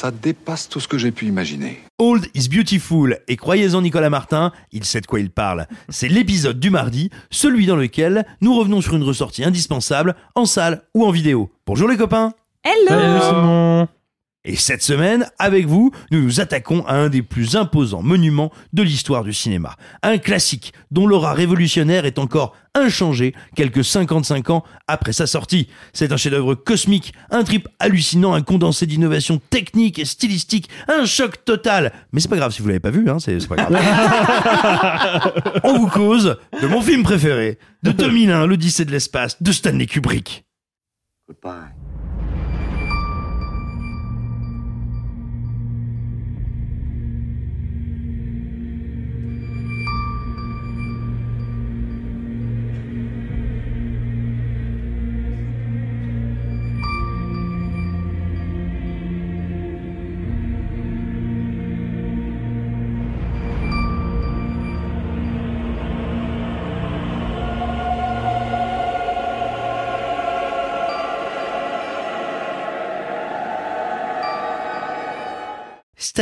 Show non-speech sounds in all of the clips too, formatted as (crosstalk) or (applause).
Ça dépasse tout ce que j'ai pu imaginer. Old is Beautiful, et croyez-en Nicolas Martin, il sait de quoi il parle. C'est l'épisode du mardi, celui dans lequel nous revenons sur une ressortie indispensable, en salle ou en vidéo. Bonjour les copains Hello Et cette semaine, avec vous, nous nous attaquons à un des plus imposants monuments de l'histoire du cinéma. Un classique dont l'aura révolutionnaire est encore inchangé quelques 55 ans après sa sortie. C'est un chef-d'œuvre cosmique, un trip hallucinant, un condensé d'innovation technique et stylistique, un choc total. Mais c'est pas grave si vous l'avez pas vu, hein, c'est c'est pas grave. (laughs) On vous cause de mon film préféré, de 2001, l'Odyssée de l'espace, de Stanley Kubrick. Goodbye.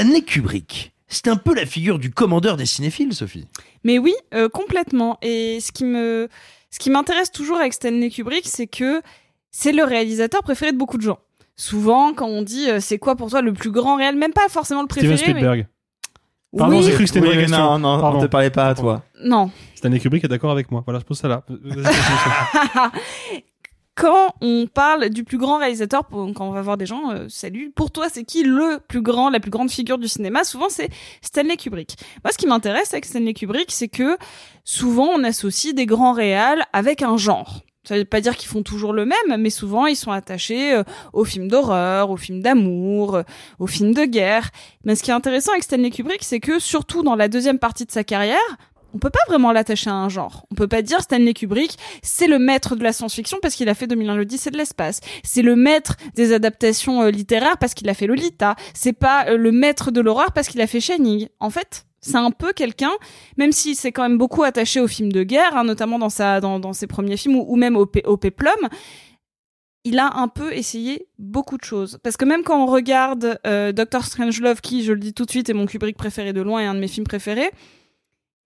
Stanley Kubrick, c'est un peu la figure du commandeur des cinéphiles, Sophie. Mais oui, euh, complètement. Et ce qui me, ce qui m'intéresse toujours avec Stanley Kubrick, c'est que c'est le réalisateur préféré de beaucoup de gens. Souvent, quand on dit euh, c'est quoi pour toi le plus grand réel, même pas forcément le préféré. Steven Spielberg. mais- Pardon, Oui. j'ai cru que c'était Oui, non, non, Pardon. on te parlait pas à toi. Non. Stanley Kubrick est d'accord avec moi. Voilà, je pose ça là. (laughs) (laughs) Quand on parle du plus grand réalisateur, quand on va voir des gens, euh, salut, pour toi, c'est qui le plus grand, la plus grande figure du cinéma? Souvent, c'est Stanley Kubrick. Moi, ce qui m'intéresse avec Stanley Kubrick, c'est que souvent, on associe des grands réals avec un genre. Ça veut pas dire qu'ils font toujours le même, mais souvent, ils sont attachés euh, aux films d'horreur, aux films d'amour, euh, aux films de guerre. Mais ce qui est intéressant avec Stanley Kubrick, c'est que surtout dans la deuxième partie de sa carrière, on peut pas vraiment l'attacher à un genre. On peut pas dire Stanley Kubrick, c'est le maître de la science-fiction parce qu'il a fait 2001 l'Odyssée de l'espace. C'est le maître des adaptations euh, littéraires parce qu'il a fait Lolita. C'est pas euh, le maître de l'horreur parce qu'il a fait Shining. En fait, c'est un peu quelqu'un, même s'il s'est quand même beaucoup attaché aux films de guerre, hein, notamment dans sa dans, ses premiers films ou, même au, au Peplum. Il a un peu essayé beaucoup de choses. Parce que même quand on regarde euh, Doctor Strangelove, qui, je le dis tout de suite, est mon Kubrick préféré de loin et un de mes films préférés,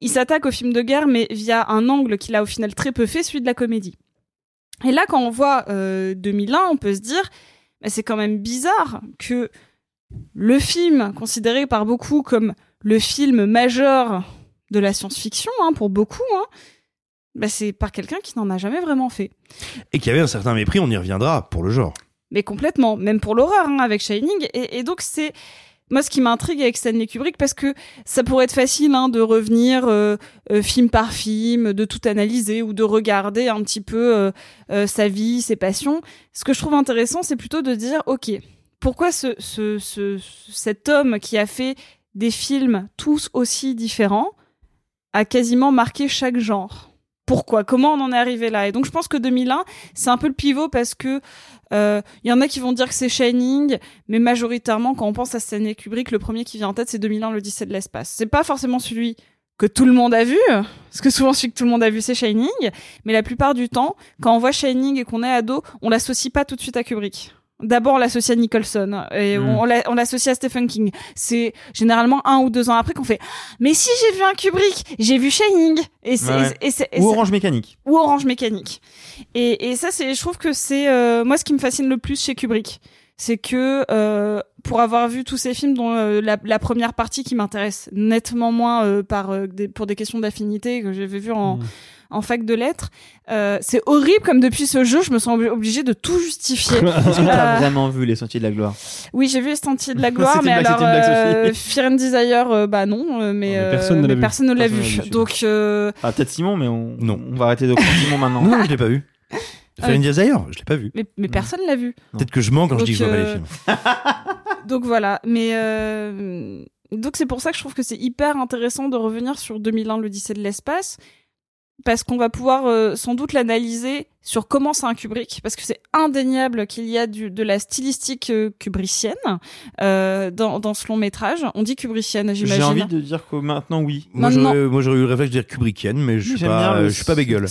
il s'attaque aux films de guerre, mais via un angle qu'il a au final très peu fait, celui de la comédie. Et là, quand on voit euh, 2001, on peut se dire, bah, c'est quand même bizarre que le film, considéré par beaucoup comme le film majeur de la science-fiction, hein, pour beaucoup, hein, bah, c'est par quelqu'un qui n'en a jamais vraiment fait. Et qui avait un certain mépris, on y reviendra, pour le genre. Mais complètement, même pour l'horreur, hein, avec Shining. Et, et donc, c'est moi ce qui m'intrigue avec Stanley Kubrick, parce que ça pourrait être facile hein, de revenir euh, euh, film par film, de tout analyser ou de regarder un petit peu euh, sa vie, ses passions. Ce que je trouve intéressant, c'est plutôt de dire, ok, pourquoi ce, ce, ce, cet homme qui a fait des films tous aussi différents a quasiment marqué chaque genre? Pourquoi? Comment on en est arrivé là? Et donc je pense que 2001, c'est un peu le pivot parce que il y en a qui vont dire que c'est Shining, mais majoritairement quand on pense à Stanley Kubrick, le premier qui vient en tête c'est 2001, l'Odyssée de l'espace. C'est pas forcément celui que tout le monde a vu, parce que souvent celui que tout le monde a vu c'est Shining, mais la plupart du temps, quand on voit Shining et qu'on est ado, on l'associe pas tout de suite à Kubrick. D'abord, on l'associe à Nicholson et Mm. on, l'a- on l'associe à Stephen King. C'est généralement un ou deux ans après qu'on fait Mais si j'ai vu un Kubrick, j'ai vu Shining. Et c'est, Ouais. et Ou Orange Mécanique. ou Orange Mécanique. Et, et ça, c'est, je trouve que c'est euh, moi ce qui me fascine le plus chez Kubrick, c'est que euh, pour avoir vu tous ces films, dont euh, la, la première partie qui m'intéresse nettement moins euh, par euh, des, pour des questions d'affinité que j'avais vu en, Mm. En fac de lettres, euh, c'est horrible comme depuis ce jeu, je me sens obli- obligée de tout justifier. (laughs) Est-ce que t'as Euh, vraiment vu les Sentiers de la Gloire oui, j'ai vu les Sentiers de la (laughs) gloire, mais alors euh. Fear and Desire, euh, bah non, euh, mais, mais euh, personne ne l'a mais vu. personne ne l'a Personne vu. ne l'a vu, Donc euh, Ah, peut-être Simon, mais on, Non. on va arrêter de Simon maintenant. Non, (laughs) non, je l'ai pas vu. Faire une Desire, je l'ai pas vu. mais, mais personne l'a vu. Peut-être que je mens quand je dis que je vois pas les films. Donc voilà, mais euh, donc c'est pour ça que je trouve que c'est hyper intéressant de revenir sur 2001 l'Odyssée de l'espace parce qu'on va pouvoir euh, sans doute l'analyser sur comment c'est un Kubrick parce que c'est indéniable qu'il y a du, de la stylistique euh, kubricienne euh, dans, dans ce long métrage. On dit kubricienne, j'imagine. J'ai envie de dire que maintenant, oui. Moi, Maintenant- j'aurais, moi, j'aurais eu le réflexe de dire Kubrickienne, mais je suis pas, le- je suis pas bégueule.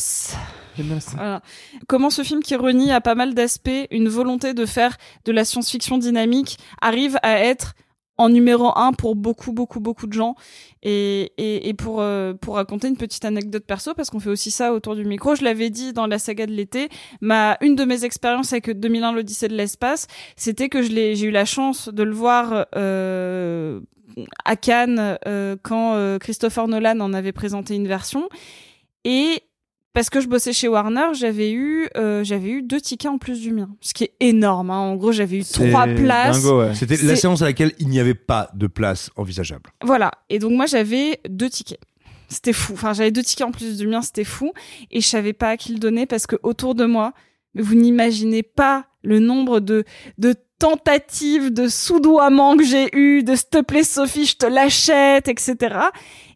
J'aime bien ça. Voilà. Comment ce film qui renie à pas mal d'aspects une volonté de faire de la science-fiction dynamique arrive à être en numéro un pour beaucoup beaucoup beaucoup de gens. Et, et, et pour euh, pour raconter une petite anecdote perso parce qu'on fait aussi ça autour du micro je l'avais dit dans la saga de l'été ma une de mes expériences avec 2001 l'Odyssée de l'espace c'était que je l'ai j'ai eu la chance de le voir euh, à Cannes euh, quand euh, Christopher Nolan en avait présenté une version. Et parce que je bossais chez Warner, j'avais eu euh, j'avais eu deux tickets en plus du mien, ce qui est énorme. Hein. En gros, j'avais eu trois places. ouais. C'était la séance à laquelle il n'y avait pas de place envisageable. Voilà. Et donc moi, j'avais deux tickets. C'était fou. Enfin, j'avais deux tickets en plus du mien, c'était fou. Et je savais pas à qui le donner parce que autour de moi, vous n'imaginez pas le nombre de de tentatives de soudoiement que j'ai eu, de s'il te plaît Sophie, je te l'achète, etc.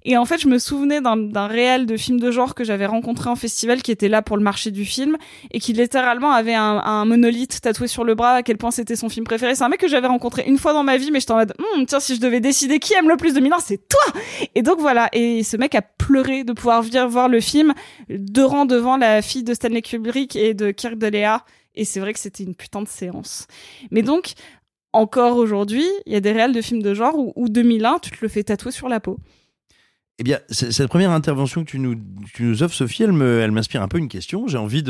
Et en fait, je me souvenais d'un réel de film de genre que j'avais rencontré en festival qui était là pour le marché du film et qui littéralement avait un, un monolithe tatoué sur le bras à quel point c'était son film préféré. C'est un mec que j'avais rencontré une fois dans ma vie, mais j'étais en mode, Hum, tiens, si je devais décider qui aime le plus de Milan, c'est toi! Et donc voilà. Et ce mec a pleuré de pouvoir venir voir le film deux rangs devant la fille de Stanley Kubrick et de Kirk de Lea. Et c'est vrai que c'était une putain de séance. Mais donc, encore aujourd'hui, il y a des réels de films de genre où, où 2001, tu te le fais tatouer sur la peau. Eh bien, cette première intervention que tu nous, offres, Sophie, elle m'inspire un peu une question. J'ai envie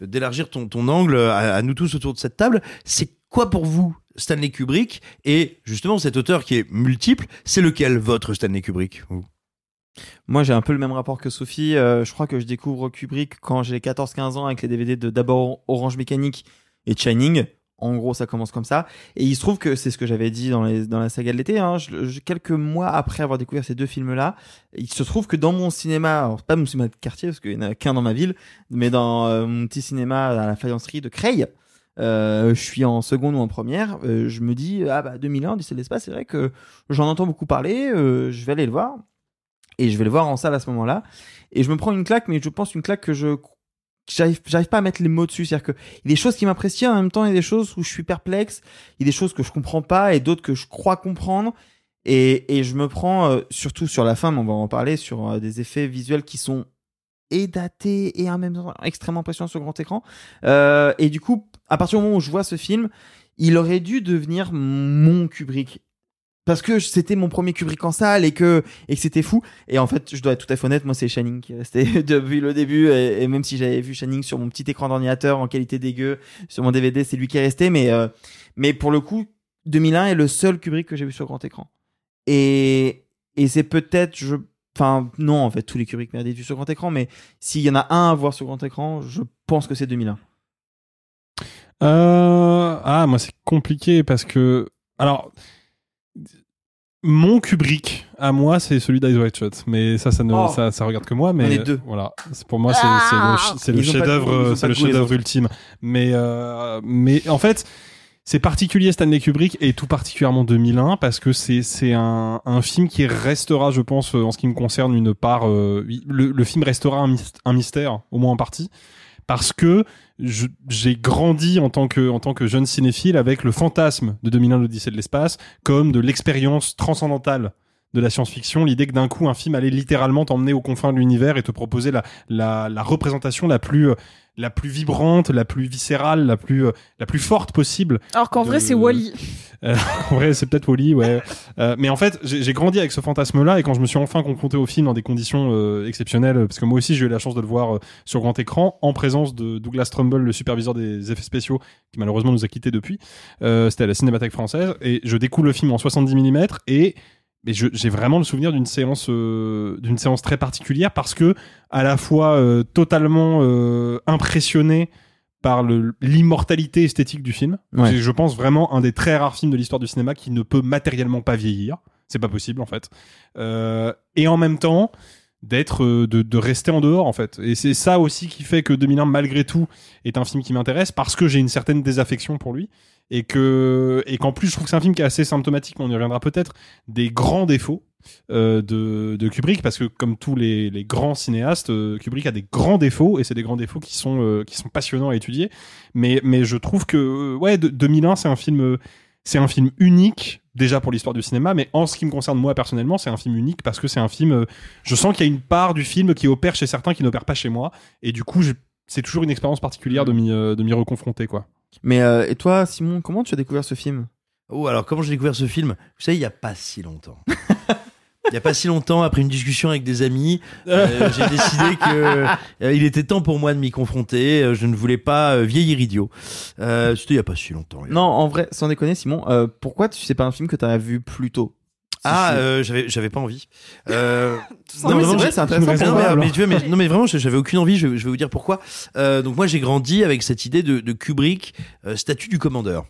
d'élargir ton, angle à, nous tous autour de cette table. C'est quoi pour vous Stanley Kubrick? Et justement, cet auteur qui est multiple, c'est lequel votre Stanley Kubrick Moi, j'ai un peu le même rapport que Sophie. Euh, je crois que je découvre Kubrick quand j'ai 14-15 ans avec les DVD de d'abord Orange Mécanique et Shining. En gros, ça commence comme ça. Et il se trouve que c'est ce que j'avais dit dans, la saga de l'été. Hein, quelques mois après avoir découvert ces deux films-là, il se trouve que dans mon cinéma, c'est pas mon cinéma de quartier parce qu'il n'y en a qu'un dans ma ville, mais dans euh, mon petit cinéma à la faïencerie de Creil, euh, je suis en seconde ou en première, je me dis, ah bah 2001, Odyssée de l'espace, c'est vrai que j'en entends beaucoup parler, je vais aller le voir. Et je vais le voir en salle à ce moment-là. Et je me prends une claque, mais je pense une claque que je j'arrive pas à mettre les mots dessus. C'est à dire que il y a des choses qui m'apprécient en même temps il y a des choses où je suis perplexe il y a des choses que je comprends pas et d'autres que je crois comprendre. Et, et je me prends euh, surtout sur la fin mais on va en parler sur euh, des effets visuels qui sont et datés et en même temps extrêmement impressionnants sur grand écran. Euh, et du coup à partir du moment où je vois ce film il aurait dû devenir mon Kubrick parce que c'était mon premier Kubrick en salle et que et c'était fou et en fait je dois être tout à fait honnête moi c'est Shining qui est resté (laughs) depuis le début et, même si j'avais vu Shining sur mon petit écran d'ordinateur en qualité dégueu sur mon DVD c'est lui qui est resté mais euh, mais pour le coup 2001 est le seul Kubrick que j'ai vu sur grand écran et et c'est peut-être je enfin non en fait tous les Kubrick méritent vus sur grand écran mais s'il y en a un à voir sur grand écran je pense que c'est 2001 Euh, ah, moi, c'est compliqué parce que. Alors. Mon Kubrick, à moi, c'est celui d'Eyes Wide Shut. Mais ça, ça ne, Oh. ça, ça regarde que moi. Mais On est deux. Voilà. C'est- Pour moi, c'est, c'est le, chef-d'œuvre, c'est le chef-d'œuvre ultime. Mais, euh, mais en fait, c'est particulier Stanley Kubrick et tout particulièrement 2001 parce que c'est, c'est un, un film qui restera, je pense, en ce qui me concerne, une part, euh, le, le film restera un, mys- un mystère, au moins en partie parce que j'ai grandi en tant que jeune cinéphile avec le fantasme de 2001 l'Odyssée de l'espace comme de l'expérience transcendantale de la science-fiction, l'idée que d'un coup un film allait littéralement t'emmener aux confins de l'univers et te proposer la, la, la représentation la plus euh, la plus vibrante, la plus viscérale, la plus euh, la plus forte possible. Alors qu'en de- vrai, c'est Wally. (laughs) Euh, en vrai, c'est peut-être Wally, ouais. Euh, mais en fait, j'ai grandi avec ce fantasme-là et quand je me suis enfin confronté au film dans des conditions exceptionnelles, parce que moi aussi j'ai eu la chance de le voir sur grand écran en présence de Douglas Trumbull, le superviseur des effets spéciaux, qui malheureusement nous a quittés depuis. C'était à la Cinémathèque française et je découvre le film en 70 mm et mais j'ai vraiment le souvenir d'une séance euh, d'une séance très particulière parce que à la fois euh, totalement euh, impressionné par l'immortalité esthétique du film. Ouais. C'est, je pense vraiment un des très rares films de l'histoire du cinéma qui ne peut matériellement pas vieillir. C'est pas possible en fait. Et en même temps d'être de, de rester en dehors en fait. Et c'est ça aussi qui fait que 2001 malgré tout est un film qui m'intéresse parce que j'ai une certaine désaffection pour lui et que et qu'en plus je trouve que c'est un film qui est assez symptomatique, mais on y reviendra peut-être des grands défauts euh, de, de Kubrick parce que comme tous les, les grands cinéastes euh, Kubrick a des grands défauts et c'est des grands défauts qui sont euh, qui sont passionnants à étudier. Mais mais je trouve que ouais de- 2001 c'est un film c'est un film unique déjà pour l'histoire du cinéma mais en ce qui me concerne moi personnellement c'est un film unique parce que c'est un film je sens qu'il y a une part du film qui opère chez certains qui n'opère pas chez moi et du coup c'est toujours une expérience particulière de m'y de m'y reconfronter quoi Mais euh, et toi, Simon, comment tu as découvert ce film? Oh, alors comment j'ai découvert ce film? Vous savez, il y a pas si longtemps. (laughs) Il y a pas si longtemps, après une discussion avec des amis, euh, (laughs) j'ai décidé que euh, il était temps pour moi de m'y confronter. Euh, Je ne voulais pas vieillir idiot. Euh, C'était il y a pas si longtemps. Non, en vrai, sans déconner, Simon, euh, pourquoi tu sais pas un film que t'as vu plus tôt? Ah, euh, j'avais j'avais pas envie. Euh, (laughs) Non, mais c'est vraiment, vrai, j'ai- c'est intéressant Non, pour mais, moi, mais alors. tu vois, mais- non mais vraiment, j'avais aucune envie. Je, je vais vous dire pourquoi. Euh, donc moi, j'ai grandi avec cette idée de, de Kubrick, euh, statut du commandeur.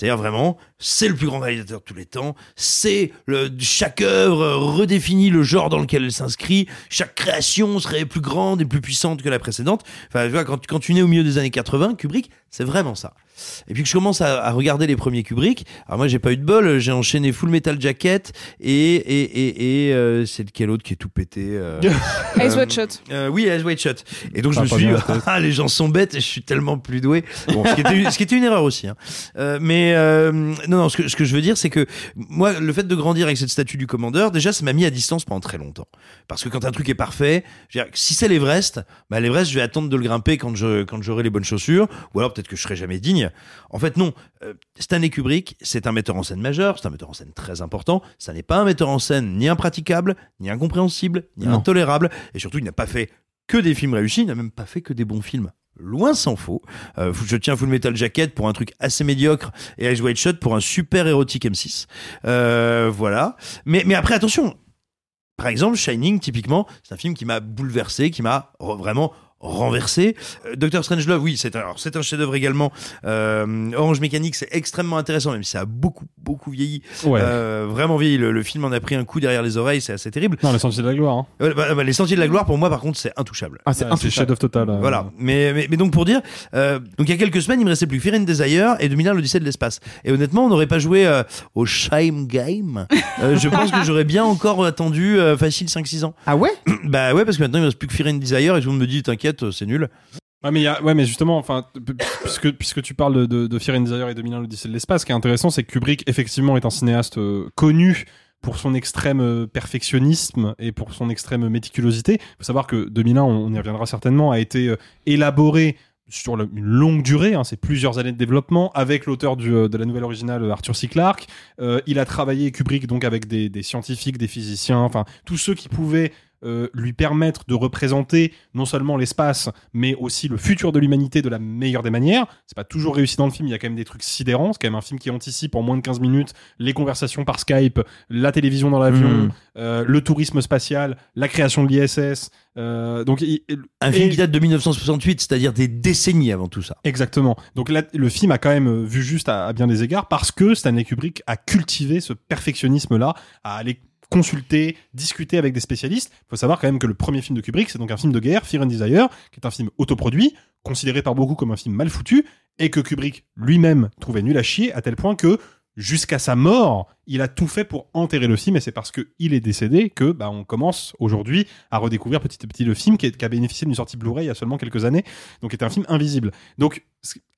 C'est-à-dire vraiment, c'est le plus grand réalisateur de tous les temps. C'est le chaque œuvre euh, redéfinit le genre dans lequel elle s'inscrit. Chaque création serait plus grande et plus puissante que la précédente. Enfin, tu vois, quand, quand tu nais au milieu des années 80, Kubrick, c'est vraiment ça. Et puis que je commence à, à regarder les premiers Kubrick. Alors moi, j'ai pas eu de bol. J'ai enchaîné Full Metal Jacket et et et, et euh, c'est lequel autre qui est tout pété. euh, (laughs) Eyes euh, Wide Shut. euh, oui, Eyes Wide Shut. Et donc je me suis dit, (laughs) ah, les gens sont bêtes et je suis tellement plus doué. Bon, ce, qui était, une- ce qui était une erreur aussi. hein. Euh, mais euh, non, non, ce que, ce que je veux dire, c'est que moi, le fait de grandir avec cette statue du commandeur, déjà, ça m'a mis à distance pendant très longtemps. Parce que quand un truc est parfait, je veux dire, si c'est l'Everest, bah l'Everest, je vais attendre de le grimper quand je quand j'aurai les bonnes chaussures, ou alors peut-être que je serai jamais digne. En fait, non. Euh, Stanley Kubrick, c'est un metteur en scène majeur, c'est un metteur en scène très important. Ça n'est pas un metteur en scène ni impraticable, ni incompréhensible, ni Non. intolérable, et surtout, il n'a pas fait que des films réussis, il n'a même pas fait que des bons films. Loin s'en faut. Euh, je tiens Full Metal Jacket pour un truc assez médiocre et Eyes Wide Shut pour un super érotique M6. Euh, voilà. Mais, mais après, attention. Par exemple, Shining, typiquement, c'est un film qui m'a bouleversé, qui m'a vraiment renversé. Euh, Doctor Strangelove, oui, c'est un, alors, c'est un chef-d'œuvre également. Euh, Orange Mécanique, c'est extrêmement intéressant, même si ça a beaucoup, beaucoup vieilli. ouais Euh, vraiment vieilli. Le, le film en a pris un coup derrière les oreilles, c'est assez terrible. non les sentiers de la gloire hein. Euh, bah, bah, les Sentiers de la Gloire, pour moi, par contre, c'est intouchable. Ah, c'est intouchable. chef-d'œuvre total euh. Voilà. Mais, mais, mais donc pour dire, euh, donc il y a quelques semaines, il me restait plus que Fear and Desire et 2001 l'Odyssée de l'espace. Et honnêtement, on n'aurait pas joué euh, au Shime Game. Euh, je (laughs) pense que j'aurais bien encore attendu euh, facile 5-6 ans. Ah ouais? Bah ouais, parce que maintenant il me reste plus que Fear and Desire et tout le monde me dit, t'inquiète, euh, c'est nul. Ouais mais, mais justement, enfin, puisque, tu parles de, de, de Fear and Desire et 2001 l'Odyssée de l'espace, ce qui est intéressant, c'est que Kubrick, effectivement, est un cinéaste euh, connu pour son extrême euh, perfectionnisme et pour son extrême méticulosité. Il faut savoir que 2001, on, y reviendra certainement, a été élaboré sur une longue durée, hein, c'est plusieurs années de développement, avec l'auteur de la nouvelle originale Arthur C. Clarke. Il a travaillé Kubrick donc avec des scientifiques, des physiciens, enfin tous ceux qui pouvaient euh, lui permettre de représenter non seulement l'espace, mais aussi le futur de l'humanité de la meilleure des manières. C'est pas toujours réussi dans le film, il y a quand même des trucs sidérants. C'est quand même un film qui anticipe en moins de 15 minutes les conversations par Skype, la télévision dans l'avion, Mhm. euh, le tourisme spatial, la création de l'ISS. Euh, donc, il- Un film qui date de 1968, c'est-à-dire des décennies avant tout ça. Exactement. Donc là, le film a quand même vu juste à, à bien des égards parce que Stanley Kubrick a cultivé ce perfectionnisme-là, à aller consulter, discuter avec des spécialistes. Il faut savoir quand même que le premier film de Kubrick, c'est donc un film de guerre, Fear and Desire, qui est un film autoproduit, considéré par beaucoup comme un film mal foutu, et que Kubrick lui-même trouvait nul à chier, à tel point que jusqu'à sa mort, il a tout fait pour enterrer le film, et c'est parce que il est décédé que bah, on commence aujourd'hui à redécouvrir petit à petit le film qui, a bénéficié d'une sortie Blu-ray il y a seulement quelques années, donc était un film invisible. Donc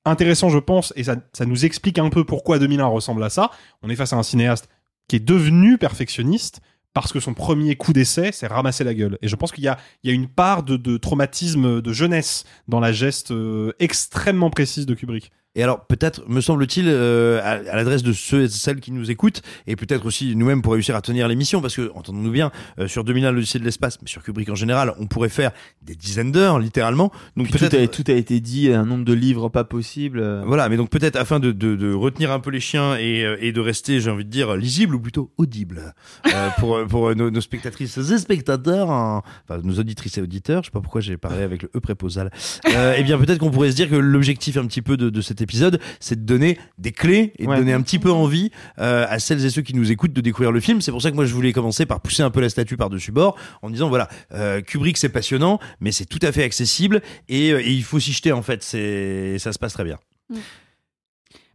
intéressant, je pense, et ça, ça nous explique un peu pourquoi 2001 ressemble à ça. On est face à un cinéaste qui est devenu perfectionniste parce que son premier coup d'essai, c'est ramasser la gueule. Et je pense qu'il y a, il y a une part de, traumatisme de jeunesse dans la geste euh, extrêmement précise de Kubrick. Et alors, peut-être, me semble-t-il, euh, à, à l'adresse de ceux et celles qui nous écoutent, et peut-être aussi nous-mêmes pour réussir à tenir l'émission, parce que, entendons-nous bien, euh, sur 2001, l'Odyssée de l'espace, mais sur Kubrick en général, on pourrait faire des dizaines d'heures, littéralement. Donc Puis tout, peut-être. a, tout a été dit, un nombre de livres pas possible. euh. Voilà, mais donc peut-être afin de, de, de retenir un peu les chiens et, euh, et de rester, j'ai envie de dire, lisible ou plutôt audible euh, (laughs) pour, pour nos, nos spectatrices et spectateurs, hein, enfin nos auditrices et auditeurs, je sais pas pourquoi j'ai parlé avec le E préposal. Euh, eh bien peut-être qu'on pourrait se dire que l'objectif un petit peu de, de cet épisode, c'est de donner des clés et de Ouais. donner un petit peu envie euh, à celles et ceux qui nous écoutent de découvrir le film. C'est pour ça que moi je voulais commencer par pousser un peu la statue par-dessus bord en disant voilà, euh, Kubrick c'est passionnant, mais c'est tout à fait accessible et, euh, et il faut s'y jeter en fait, c'est ça se passe très bien.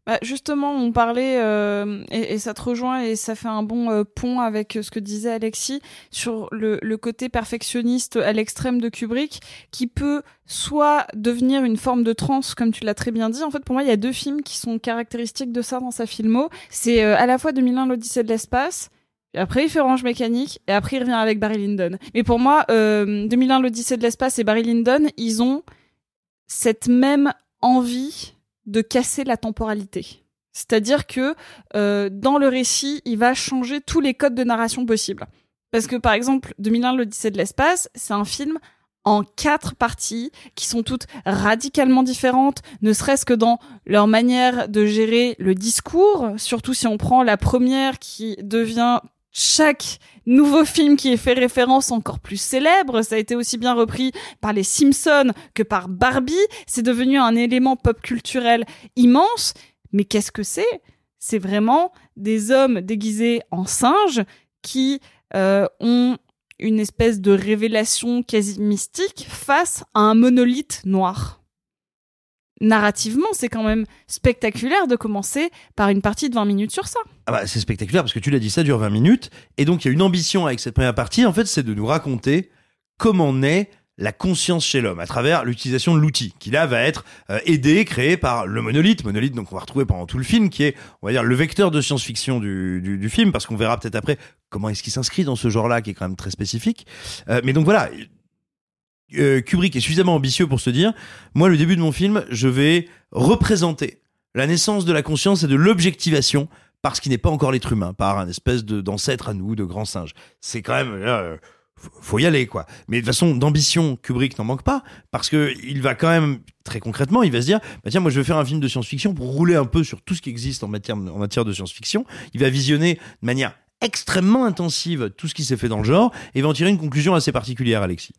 Bah, justement, on parlait, euh, et, et ça te rejoint, et ça fait un bon euh, pont avec ce que disait Alexis, sur le, le côté perfectionniste à l'extrême de Kubrick, qui peut soit devenir une forme de transe, comme tu l'as très bien dit. En fait, pour moi, il y a deux films qui sont caractéristiques de ça dans sa filmo. C'est euh, à la fois 2001, l'Odyssée de l'espace, et après, il fait Orange Mécanique, et après, il revient avec Barry Lyndon. Mais pour moi, euh, 2001, l'Odyssée de l'espace et Barry Lyndon, ils ont cette même envie de casser la temporalité. C'est-à-dire que euh, dans le récit, il va changer tous les codes de narration possibles. Parce que par exemple, 2001, l'Odyssée de l'espace, c'est un film en quatre parties qui sont toutes radicalement différentes, ne serait-ce que dans leur manière de gérer le discours, surtout si on prend la première qui devient chaque nouveau film qui est fait référence encore plus célèbre. Ça a été aussi bien repris par les Simpsons que par Barbie. C'est devenu un élément pop culturel immense. Mais qu'est-ce que c'est? C'est vraiment des hommes déguisés en singes qui euh, ont une espèce de révélation quasi mystique face à un monolithe noir. Narrativement, c'est quand même spectaculaire de commencer par une partie de 20 minutes sur ça. Ah bah, c'est spectaculaire parce que tu l'as dit, ça dure 20 minutes. Et donc, il y a une ambition avec cette première partie, en fait, c'est de nous raconter comment naît la conscience chez l'homme à travers l'utilisation de l'outil qui là va être euh, aidé, créé par le monolithe. Monolithe, donc on va retrouver pendant tout le film, qui est, on va dire, le vecteur de science-fiction du, film, parce qu'on verra peut-être après comment est-ce qu'il s'inscrit dans ce genre-là, qui est quand même très spécifique. Euh, mais donc voilà, euh, Kubrick est suffisamment ambitieux pour se dire, moi, le début de mon film, je vais représenter la naissance de la conscience et de l'objectivation par ce qui n'est pas encore l'être humain, par un espèce d'ancêtre à nous, de grand singe. C'est quand même euh, faut- faut y aller quoi. Mais de toute façon, d'ambition, Kubrick n'en manque pas parce que il va quand même très concrètement, il va se dire bah tiens, moi je vais faire un film de science-fiction pour rouler un peu sur tout ce qui existe en matière en matière de science-fiction. Il va visionner de manière extrêmement intensive tout ce qui s'est fait dans le genre et va en tirer une conclusion assez particulière, Alexis.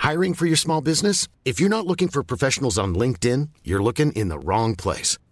Hiring for your small business? If you're not looking for professionals on LinkedIn, you're looking in the wrong place.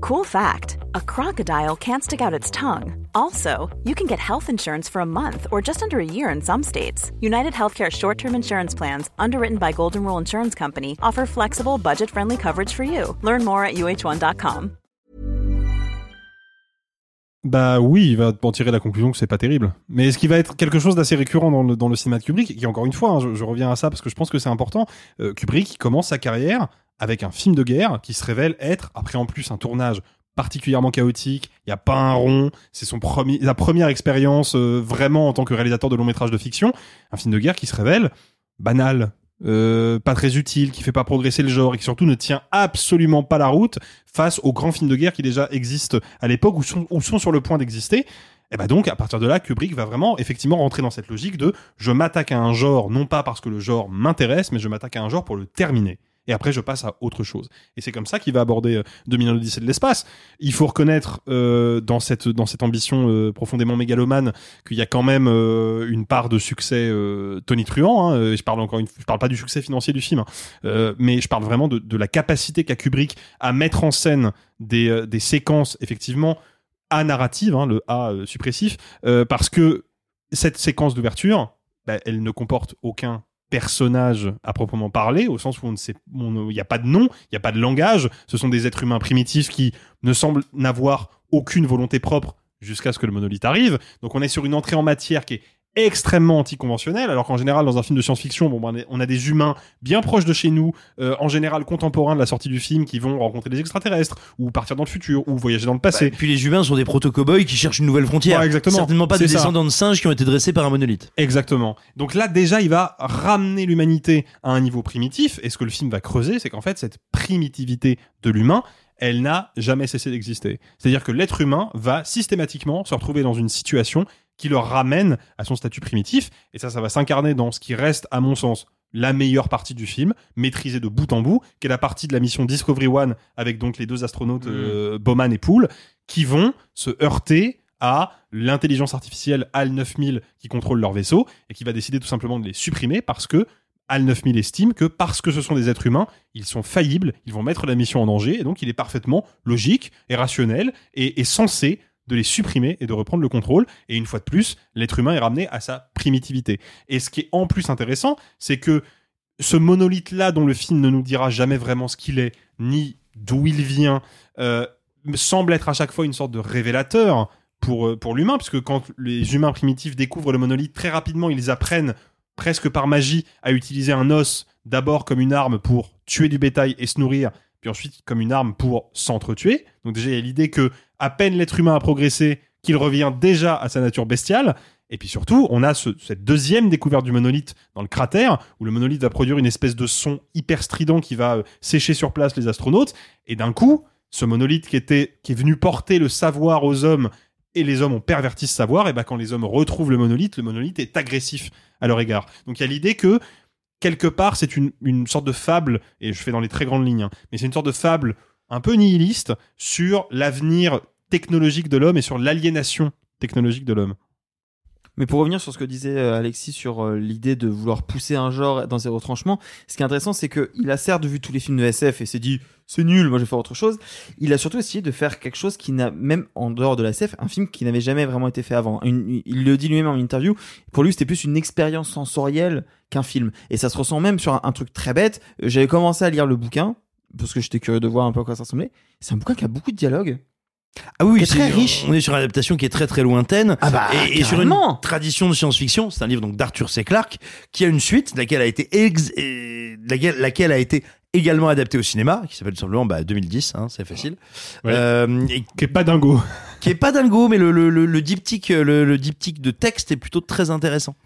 Cool fact a crocodile can't stick out its tongue. Also, you can get health insurance for a month or just under a year in some states. United Healthcare short term insurance plans, underwritten by Golden Rule Insurance Company, offer flexible, budget friendly coverage for you. Learn more at uh1.com. Bah oui, il va en tirer la conclusion que c'est pas terrible. Mais ce qui va être quelque chose d'assez récurrent dans le, cinéma de Kubrick, qui encore une fois, hein, je, je reviens à ça parce que je pense que c'est important, euh, Kubrick commence sa carrière avec un film de guerre qui se révèle être, après en plus un tournage particulièrement chaotique, il n'y a pas un rond, c'est son premier, la première expérience euh, vraiment en tant que réalisateur de long métrage de fiction, un film de guerre qui se révèle banal, euh, pas très utile, qui fait pas progresser le genre et qui surtout ne tient absolument pas la route face aux grands films de guerre qui déjà existent à l'époque ou sont, ou sont sur le point d'exister. Et bah donc, à partir de là, Kubrick va vraiment effectivement rentrer dans cette logique de je m'attaque à un genre, non pas parce que le genre m'intéresse, mais je m'attaque à un genre pour le terminer. Et après, je passe à autre chose. Et c'est comme ça qu'il va aborder euh, 2001 l'Odyssée de l'espace. Il faut reconnaître euh, dans cette dans cette ambition euh, profondément mégalomane qu'il y a quand même euh, une part de succès euh, tonitruant. Hein. Je parle encore je parle pas du succès financier du film, hein. Mais je parle vraiment de, la capacité qu'a Kubrick à mettre en scène des des séquences effectivement à narrative, hein, le A suppressif, parce que cette séquence d'ouverture, bah, elle ne comporte aucun personnages à proprement parler, au sens où on ne sait, il n'y a pas de nom, il n'y a pas de langage. Ce sont des êtres humains primitifs qui ne semblent n'avoir aucune volonté propre jusqu'à ce que le monolithe arrive. Donc on est sur une entrée en matière qui est extrêmement anticonventionnel, alors qu'en général, dans un film de science-fiction, bon, ben, on a des humains bien proches de chez nous, euh, en général contemporains de la sortie du film, qui vont rencontrer des extraterrestres, ou partir dans le futur, ou voyager dans le passé. Bah, puis les humains sont des proto-cowboys qui cherchent une nouvelle frontière. Ouais, exactement. Certainement pas des ça. descendants de singes qui ont été dressés par un monolithe. Exactement. Donc là, déjà, il va ramener l'humanité à un niveau primitif, et ce que le film va creuser, c'est qu'en fait, cette primitivité de l'humain, elle n'a jamais cessé d'exister. C'est-à-dire que l'être humain va systématiquement se retrouver dans une situation qui le ramène à son statut primitif, et ça, ça va s'incarner dans ce qui reste, à mon sens, la meilleure partie du film, maîtrisée de bout en bout, qui est la partie de la mission Discovery One, avec donc les deux astronautes euh, Bowman et Poole, qui vont se heurter à l'intelligence artificielle HAL 9000 qui contrôle leur vaisseau, et qui va décider tout simplement de les supprimer parce que HAL 9000 estime que parce que ce sont des êtres humains, ils sont faillibles, ils vont mettre la mission en danger, et donc il est parfaitement logique et rationnel et, et censé de les supprimer et de reprendre le contrôle. Et une fois de plus, l'être humain est ramené à sa primitivité. Et ce qui est en plus intéressant, c'est que ce monolithe-là, dont le film ne nous dira jamais vraiment ce qu'il est, ni d'où il vient, euh, semble être à chaque fois une sorte de révélateur pour, euh, pour l'humain, puisque quand les humains primitifs découvrent le monolithe, très rapidement, ils apprennent presque par magie à utiliser un os d'abord comme une arme pour tuer du bétail et se nourrir, puis ensuite comme une arme pour s'entretuer. Donc déjà, il y a l'idée que à peine l'être humain a progressé, qu'il revient déjà à sa nature bestiale. Et puis surtout, on a ce- cette deuxième découverte du monolithe dans le cratère, où le monolithe va produire une espèce de son hyper strident qui va euh, sécher sur place les astronautes. Et d'un coup, ce monolithe qui était, qui est venu porter le savoir aux hommes, et les hommes ont perverti ce savoir, et ben quand les hommes retrouvent le monolithe, le monolithe est agressif à leur égard. Donc il y a l'idée que quelque part, c'est une, une sorte de fable, et je fais dans les très grandes lignes, hein, mais c'est une sorte de fable un peu nihiliste sur l'avenir technologique de l'homme et sur l'aliénation technologique de l'homme. Mais pour revenir sur ce que disait euh, Alexis sur euh, l'idée de vouloir pousser un genre dans ses retranchements, ce qui est intéressant, c'est qu'il a certes vu tous les films de SF et s'est dit c'est nul, moi je vais faire autre chose. Il a surtout essayé de faire quelque chose qui n'a, même en dehors de la SF, un film qui n'avait jamais vraiment été fait avant. Il le dit lui-même en interview, pour lui c'était plus une expérience sensorielle qu'un film. Et ça se ressent même sur un, un truc très bête. J'avais commencé à lire le bouquin, parce que j'étais curieux de voir un peu à quoi ça ressemblait. C'est un bouquin qui a beaucoup de dialogues. Ah oui, Qui est très c'est- riche. On est sur une adaptation qui est très très lointaine Ah bah, et, et sur une carrément. tradition de science-fiction. C'est un livre donc d'Arthur C. Clarke qui a une suite, laquelle a été ex- et- laquelle, laquelle a été également adaptée au cinéma, qui s'appelle tout simplement bah, 2010, hein, c'est facile. Ouais. Euh, et Qui est pas dingo. qui est pas dingo, mais le, le, le, le diptyque, le, le diptyque de texte est plutôt très intéressant.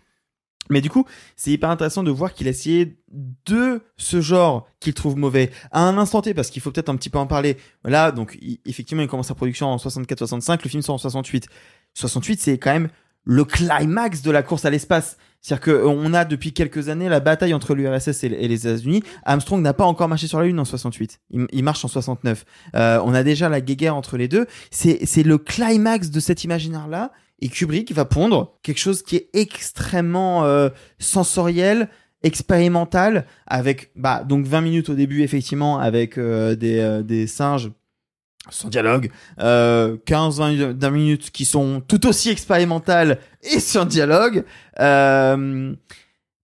Mais du coup, c'est hyper intéressant de voir qu'il a essayé de ce genre qu'il trouve mauvais à un instant T, parce qu'il faut peut-être un petit peu en parler. Là, donc, effectivement, il commence sa production en 64-65, le film sort en 68. 68, c'est quand même le climax de la course à l'espace. C'est-à-dire que euh, a depuis quelques années la bataille entre l'URSS et, les États-Unis. Armstrong n'a pas encore marché sur la Lune en 68. Il, marche en 69. Euh, on a déjà la guéguerre entre les deux. C'est le climax de cet imaginaire-là. Et Kubrick va pondre quelque chose qui est extrêmement euh, sensoriel, expérimental, avec bah donc 20 minutes au début effectivement avec euh, des, euh, des singes sans dialogue, euh, 15-20 minutes qui sont tout aussi expérimentales et sans dialogue, euh,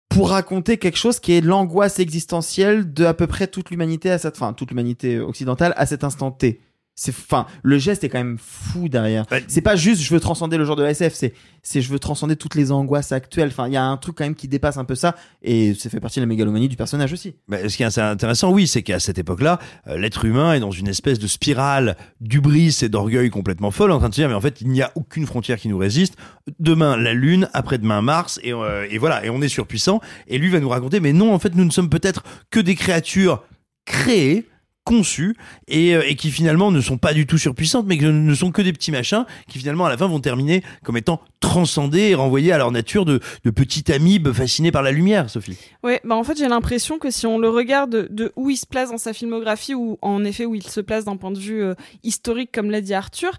pour raconter quelque chose qui est l'angoisse existentielle de à peu près toute l'humanité à cette fin, toute l'humanité occidentale à cet instant T. C'est, enfin, le geste est quand même fou derrière. c'est pas juste je veux transcender le genre de SF, c'est, c'est je veux transcender toutes les angoisses actuelles. Enfin, il y a un truc quand même qui dépasse un peu ça et ça fait partie de la mégalomanie du personnage aussi. Bah, ce qui est assez intéressant, oui, c'est qu'à cette époque-là, euh, l'être humain est dans une espèce de spirale d'ubris et d'orgueil complètement folle, en train de se dire, mais en fait, il n'y a aucune frontière qui nous résiste. Demain, la Lune, après-demain, Mars, et, euh, et voilà, et on est surpuissant. Et lui va nous raconter, mais non, en fait, nous ne sommes peut-être que des créatures créées conçues et, euh, et qui finalement ne sont pas du tout surpuissantes mais que ne sont que des petits machins qui finalement à la fin vont terminer comme étant transcendés et renvoyés à leur nature de, de petits amibes fascinés par la lumière Sophie. Ouais, bah en fait j'ai l'impression que si on le regarde de, de où il se place dans sa filmographie ou en effet où il se place d'un point de vue euh, historique comme l'a dit Arthur,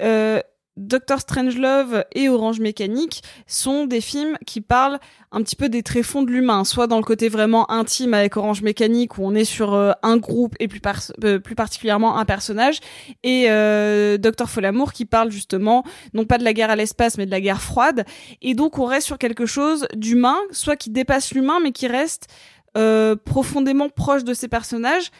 euh, Doctor Strangelove et Orange Mécanique sont des films qui parlent un petit peu des tréfonds de l'humain, soit dans le côté vraiment intime avec Orange Mécanique où on est sur euh, un groupe et euh, plus particulièrement un personnage, et euh, Docteur Folamour qui parle justement non pas de la guerre à l'espace mais de la guerre froide, et donc on reste sur quelque chose d'humain, soit qui dépasse l'humain mais qui reste euh, profondément proche de ces personnages.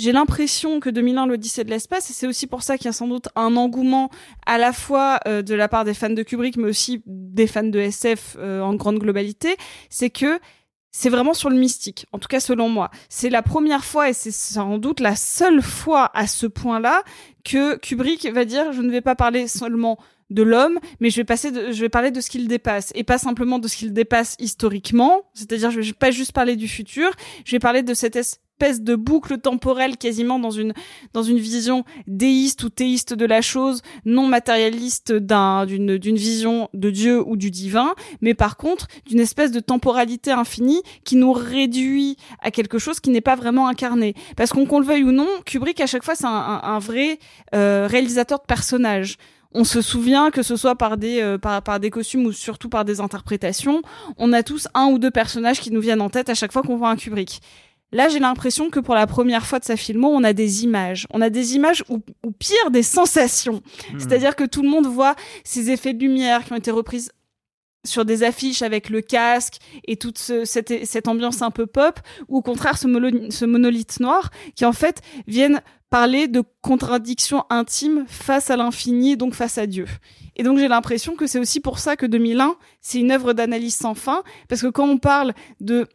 J'ai l'impression que 2001 l'Odyssée de l'espace, et c'est aussi pour ça qu'il y a sans doute un engouement à la fois euh, de la part des fans de Kubrick, mais aussi des fans de SF euh, en grande globalité, c'est que c'est vraiment sur le mystique, en tout cas selon moi. C'est la première fois, et c'est sans doute la seule fois à ce point-là, que Kubrick va dire, je ne vais pas parler seulement de l'homme, mais je vais passer de, je vais parler de ce qu'il dépasse et pas simplement de ce qu'il dépasse historiquement, c'est-à-dire je vais pas juste parler du futur, je vais parler de cette espèce de boucle temporelle quasiment dans une dans une vision déiste ou théiste de la chose, non matérialiste d'un d'une d'une vision de Dieu ou du divin, mais par contre d'une espèce de temporalité infinie qui nous réduit à quelque chose qui n'est pas vraiment incarné. Parce qu'on qu'on le veuille ou non, Kubrick à chaque fois c'est un, un, un vrai euh, réalisateur de personnages on se souvient que ce soit par des euh, par, par des costumes ou surtout par des interprétations, on a tous un ou deux personnages qui nous viennent en tête à chaque fois qu'on voit un Kubrick. Là, j'ai l'impression que pour la première fois de sa filmo, on a des images. On a des images ou, ou pire, des sensations. Hmm. C'est-à-dire que tout le monde voit ces effets de lumière qui ont été reprises sur des affiches avec le casque et toute ce- cette, cette ambiance un peu pop, ou au contraire ce monolithe noir qui en fait viennent parler de contradictions intimes face à l'infini, donc face à Dieu. Et donc j'ai l'impression que c'est aussi pour ça que 2001, c'est une œuvre d'analyse sans fin, parce que quand on parle de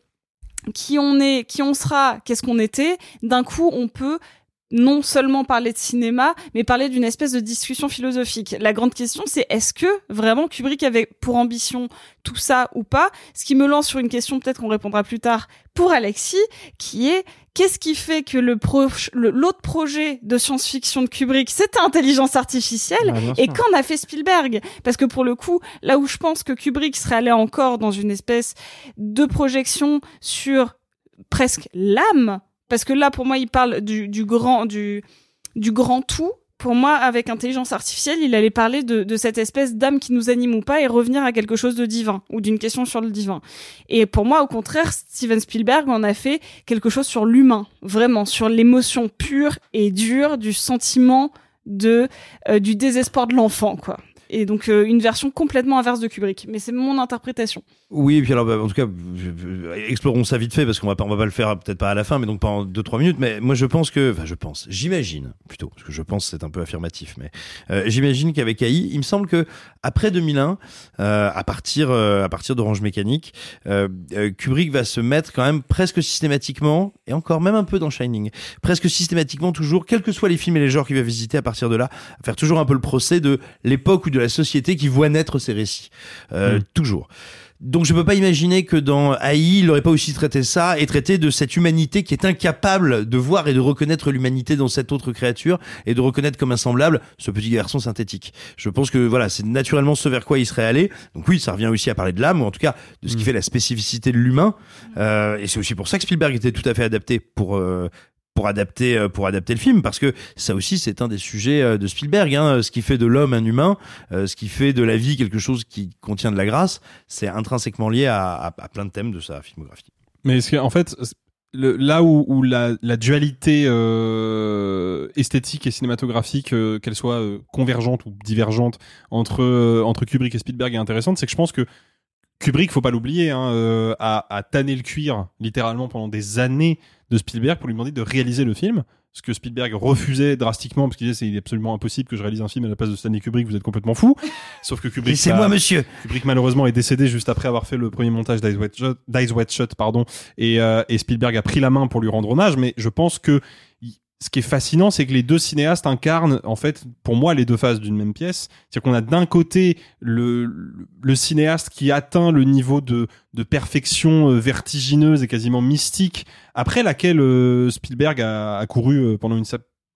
qui on est, qui on sera, qu'est-ce qu'on était, d'un coup on peut non seulement parler de cinéma, mais parler d'une espèce de discussion philosophique. La grande question, c'est est-ce que vraiment Kubrick avait pour ambition tout ça ou pas? Ce qui me lance sur une question, peut-être qu'on répondra plus tard, pour Alexis, qui est qu'est-ce qui fait que le l'autre projet de science-fiction de Kubrick, c'était intelligence artificielle, Ah, bien et qu'en a fait Spielberg? Parce que pour le coup, là où je pense que Kubrick serait allé encore dans une espèce de projection sur presque l'âme, parce que là, pour moi, il parle du, du grand, du, du grand tout. Pour moi, avec intelligence artificielle, il allait parler de, de cette espèce d'âme qui nous anime ou pas et revenir à quelque chose de divin ou d'une question sur le divin. Et pour moi, au contraire, Steven Spielberg en a fait quelque chose sur l'humain, vraiment sur l'émotion pure et dure du sentiment de euh, du désespoir de l'enfant, quoi. Et donc euh, une version complètement inverse de Kubrick, mais c'est mon interprétation. Oui, et puis alors, bah, en tout cas, explorons ça vite fait parce qu'on va pas, on va pas le faire peut-être pas à la fin, mais donc pas en 2-3 minutes. Mais moi, je pense que, enfin, je pense, j'imagine plutôt, parce que je pense c'est un peu affirmatif, mais euh, j'imagine qu'avec AI, il me semble que après 2001, euh, à partir, à partir d'Orange Mécanique, Kubrick va se mettre quand même presque systématiquement, et encore même un peu dans Shining, presque systématiquement toujours, quels que soient les films et les genres qu'il va visiter à partir de là, à faire toujours un peu le procès de l'époque ou de la société qui voit naître ces récits, Euh, Mm. toujours. Donc je peux pas imaginer que dans AI, il n'aurait pas aussi traité ça et traité de cette humanité qui est incapable de voir et de reconnaître l'humanité dans cette autre créature et de reconnaître comme un semblable ce petit garçon synthétique. Je pense que voilà, c'est naturellement ce vers quoi il serait allé. Donc oui, ça revient aussi à parler de l'âme ou en tout cas de ce qui fait la spécificité de l'humain. Euh, et c'est aussi pour ça que Spielberg était tout à fait adapté pour euh, pour adapter euh, pour adapter le film parce que ça aussi c'est un des sujets euh, de Spielberg hein, ce qui fait de l'homme un humain euh, ce qui fait de la vie quelque chose qui contient de la grâce c'est intrinsèquement lié à, à- plein de thèmes de sa filmographie. Mais est-ce que, en fait, le, là où, où la, la dualité euh, esthétique et cinématographique, euh, qu'elle soit euh, convergente ou divergente entre euh, entre Kubrick et Spielberg est intéressante, c'est que je pense que Kubrick, faut pas l'oublier, hein, euh, a, a tanné le cuir littéralement pendant des années de Spielberg pour lui demander de réaliser le film. Ce que Spielberg refusait drastiquement parce qu'il disait c'est absolument impossible que je réalise un film à la place de Stanley Kubrick, vous êtes complètement fou. Sauf que Kubrick. Laissez-moi, bah, monsieur. Kubrick malheureusement est décédé juste après avoir fait le premier montage d'Eyes Wide Shut, Shut, pardon, et, euh, et Spielberg a pris la main pour lui rendre hommage. Mais je pense que ce qui est fascinant, c'est que les deux cinéastes incarnent, en fait, pour moi, les deux faces d'une même pièce. C'est-à-dire qu'on a d'un côté le, cinéaste qui atteint le niveau de, perfection euh, vertigineuse et quasiment mystique, après laquelle euh, Spielberg a, a couru euh, pendant une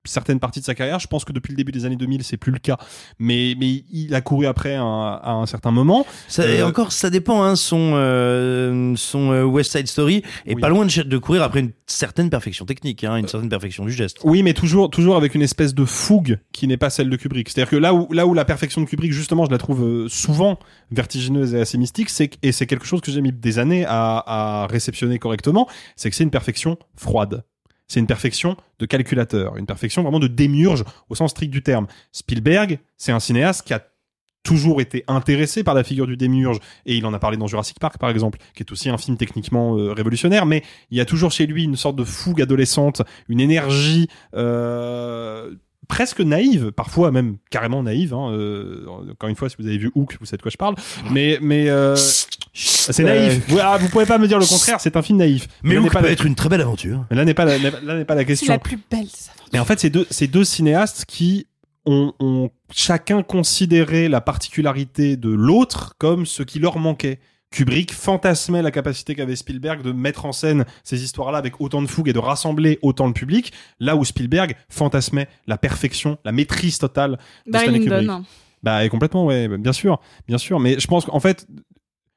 certaines parties de sa carrière. Je pense que depuis le début des années 2000, c'est plus le cas. Mais, mais il a couru après un, à un certain moment. Ça, et encore, ça dépend. Hein, son euh, son euh, West Side Story est Oui. pas loin de, de courir après une certaine perfection technique, hein, une certaine perfection du geste. Oui, mais toujours, toujours avec une espèce de fougue qui n'est pas celle de Kubrick. C'est-à-dire que là où, là où la perfection de Kubrick, justement, je la trouve euh, souvent vertigineuse et assez mystique, c'est que- et c'est quelque chose que j'ai mis des années à, à réceptionner correctement, c'est que c'est une perfection froide. C'est une perfection de calculateur, une perfection vraiment de démiurge au sens strict du terme. Spielberg, c'est un cinéaste qui a toujours été intéressé par la figure du démiurge et il en a parlé dans Jurassic Park par exemple qui est aussi un film techniquement euh, révolutionnaire mais il y a toujours chez lui une sorte de fougue adolescente une énergie euh, presque naïve parfois même carrément naïve hein, euh, encore une fois si vous avez vu Hook vous savez de quoi je parle mais c'est naïf vous, ah, vous pouvez pas me dire le contraire c'est un film naïf Mais là Hook n'est pas peut la- être une très belle aventure. mais là n'est pas la, là n'est pas la C'est question la plus belle des aventures. et en fait, c'est deux, c'est deux cinéastes qui ont, ont chacun considéré la particularité de l'autre comme ce qui leur manquait. Kubrick fantasmait la capacité qu'avait Spielberg de mettre en scène ces histoires-là avec autant de fougue et de rassembler autant le public, là où Spielberg fantasmait la perfection, la maîtrise totale de Barry Stanley. Kubrick. Bah et complètement, ouais, bah, bien sûr, bien sûr. Mais je pense qu'en fait,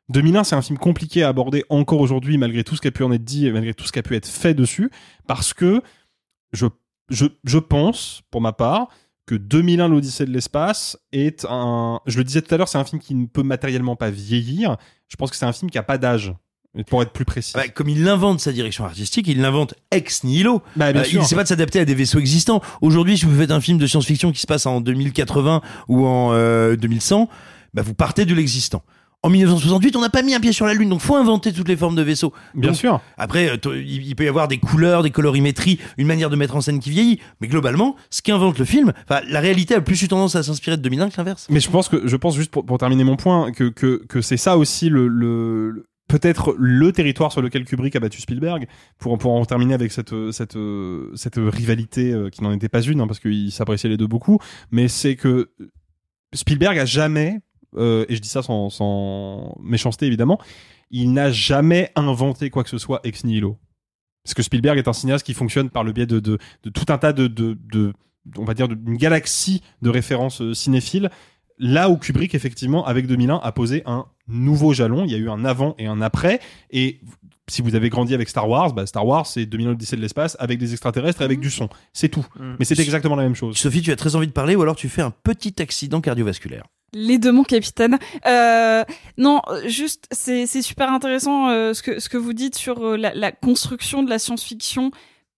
2001, c'est un film compliqué à aborder encore aujourd'hui, malgré tout ce qui a pu en être dit et malgré tout ce qui a pu être fait dessus, parce que je, je, je pense, pour ma part, que 2001, l'Odyssée de l'espace est un. Je le disais tout à l'heure, c'est un film qui ne peut matériellement pas vieillir. Je pense que c'est un film qui a pas d'âge. Pour être plus précis. Bah, comme il invente sa direction artistique, il l'invente ex nihilo. Bah, bien Euh, il sait pas de s'adapter à des vaisseaux existants. Aujourd'hui, si vous faites un film de science-fiction qui se passe en 2080 ou en euh, 2100, bah, vous partez de l'existant. En 1968, on n'a pas mis un pied sur la Lune, donc faut inventer toutes les formes de vaisseaux. Bien Donc, sûr. Après, euh, il peut y avoir des couleurs, des colorimétries, une manière de mettre en scène qui vieillit, mais globalement, ce qu'invente le film, la réalité a plus eu tendance à s'inspirer de 2001 que l'inverse. Mais je pense que je pense juste pour, pour terminer mon point que que, que c'est ça aussi le, le, le- peut-être le territoire sur lequel Kubrick a battu Spielberg pour pour en terminer avec cette cette cette rivalité euh, qui n'en était pas une hein, parce qu'ils s'appréciaient les deux beaucoup mais c'est que Spielberg a jamais euh, et je dis ça sans, sans méchanceté évidemment il n'a jamais inventé quoi que ce soit ex nihilo. Parce que Spielberg est un cinéaste qui fonctionne par le biais de, de, de tout un tas de, de, de on va dire d'une galaxie de références euh, cinéphiles. Là où Kubrick effectivement avec 2001 a posé un nouveau jalon. Il y a eu un avant et un après. Et si vous avez grandi avec Star Wars bah Star Wars c'est 2001 l'Odyssée de l'espace avec des extraterrestres et avec du son. C'est tout. Mm. mais c'est exactement la même chose. Sophie, tu as très envie de parler ou alors tu fais un petit accident cardiovasculaire? Les deux, mon capitaine. Euh, non, juste, c'est super intéressant euh, ce que ce que vous dites sur euh, la, la construction de la science-fiction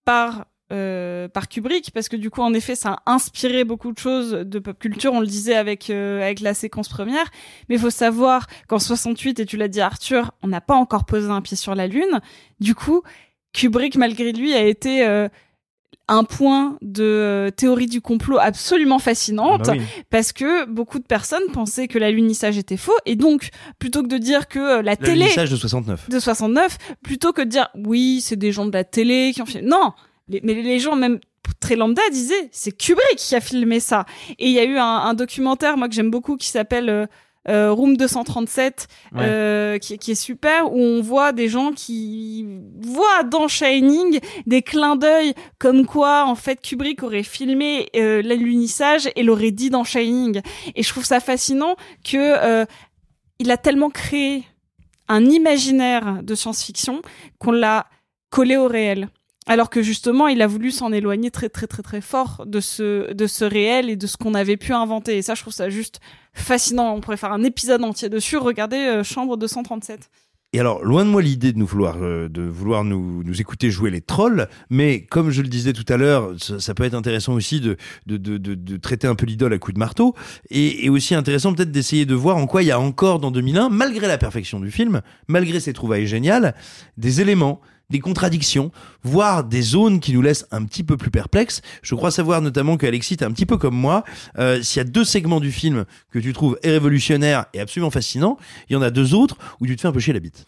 par euh, par Kubrick, parce que du coup, en effet, ça a inspiré beaucoup de choses de pop culture. On le disait avec euh, avec la séquence première, mais il faut savoir qu'en 68, et tu l'as dit Arthur, on n'a pas encore posé un pied sur la lune. Du coup, Kubrick, malgré lui, a été un point de euh, théorie du complot absolument fascinante Ah bah oui. parce que beaucoup de personnes pensaient que l'alunissage était faux et donc plutôt que de dire que euh, la télé de 69. de 69 plutôt que de dire oui c'est des gens de la télé qui ont fait non les- mais les gens même très lambda disaient c'est Kubrick qui a filmé ça et il y a eu un, un documentaire moi que j'aime beaucoup qui s'appelle euh, euh, Room 237 Ouais. euh, qui, qui est super où on voit des gens qui voient dans Shining des clins d'œil comme quoi en fait Kubrick aurait filmé euh, l'alunissage et l'aurait dit dans Shining et je trouve ça fascinant que euh, il a tellement créé un imaginaire de science-fiction qu'on l'a collé au réel. Alors que justement, il a voulu s'en éloigner très très très très fort de ce de ce réel et de ce qu'on avait pu inventer. Et ça, je trouve ça juste fascinant. On pourrait faire un épisode entier dessus. Regardez euh, Chambre 237. Et alors, loin de moi l'idée de nous vouloir, euh, de vouloir nous, nous écouter jouer les trolls, mais comme je le disais tout à l'heure, ça, peut être intéressant aussi de, de, de, de, de traiter un peu l'idole à coups de marteau, et, et aussi intéressant peut-être d'essayer de voir en quoi il y a encore dans 2001, malgré la perfection du film, malgré ses trouvailles géniales, des éléments, des contradictions, voire des zones qui nous laissent un petit peu plus perplexes. Je crois savoir notamment qu'Alexis, t'es un petit peu comme moi. Euh, S'il y a deux segments du film que tu trouves révolutionnaires et absolument fascinants, il y en a deux autres où tu te fais un peu chier la bite.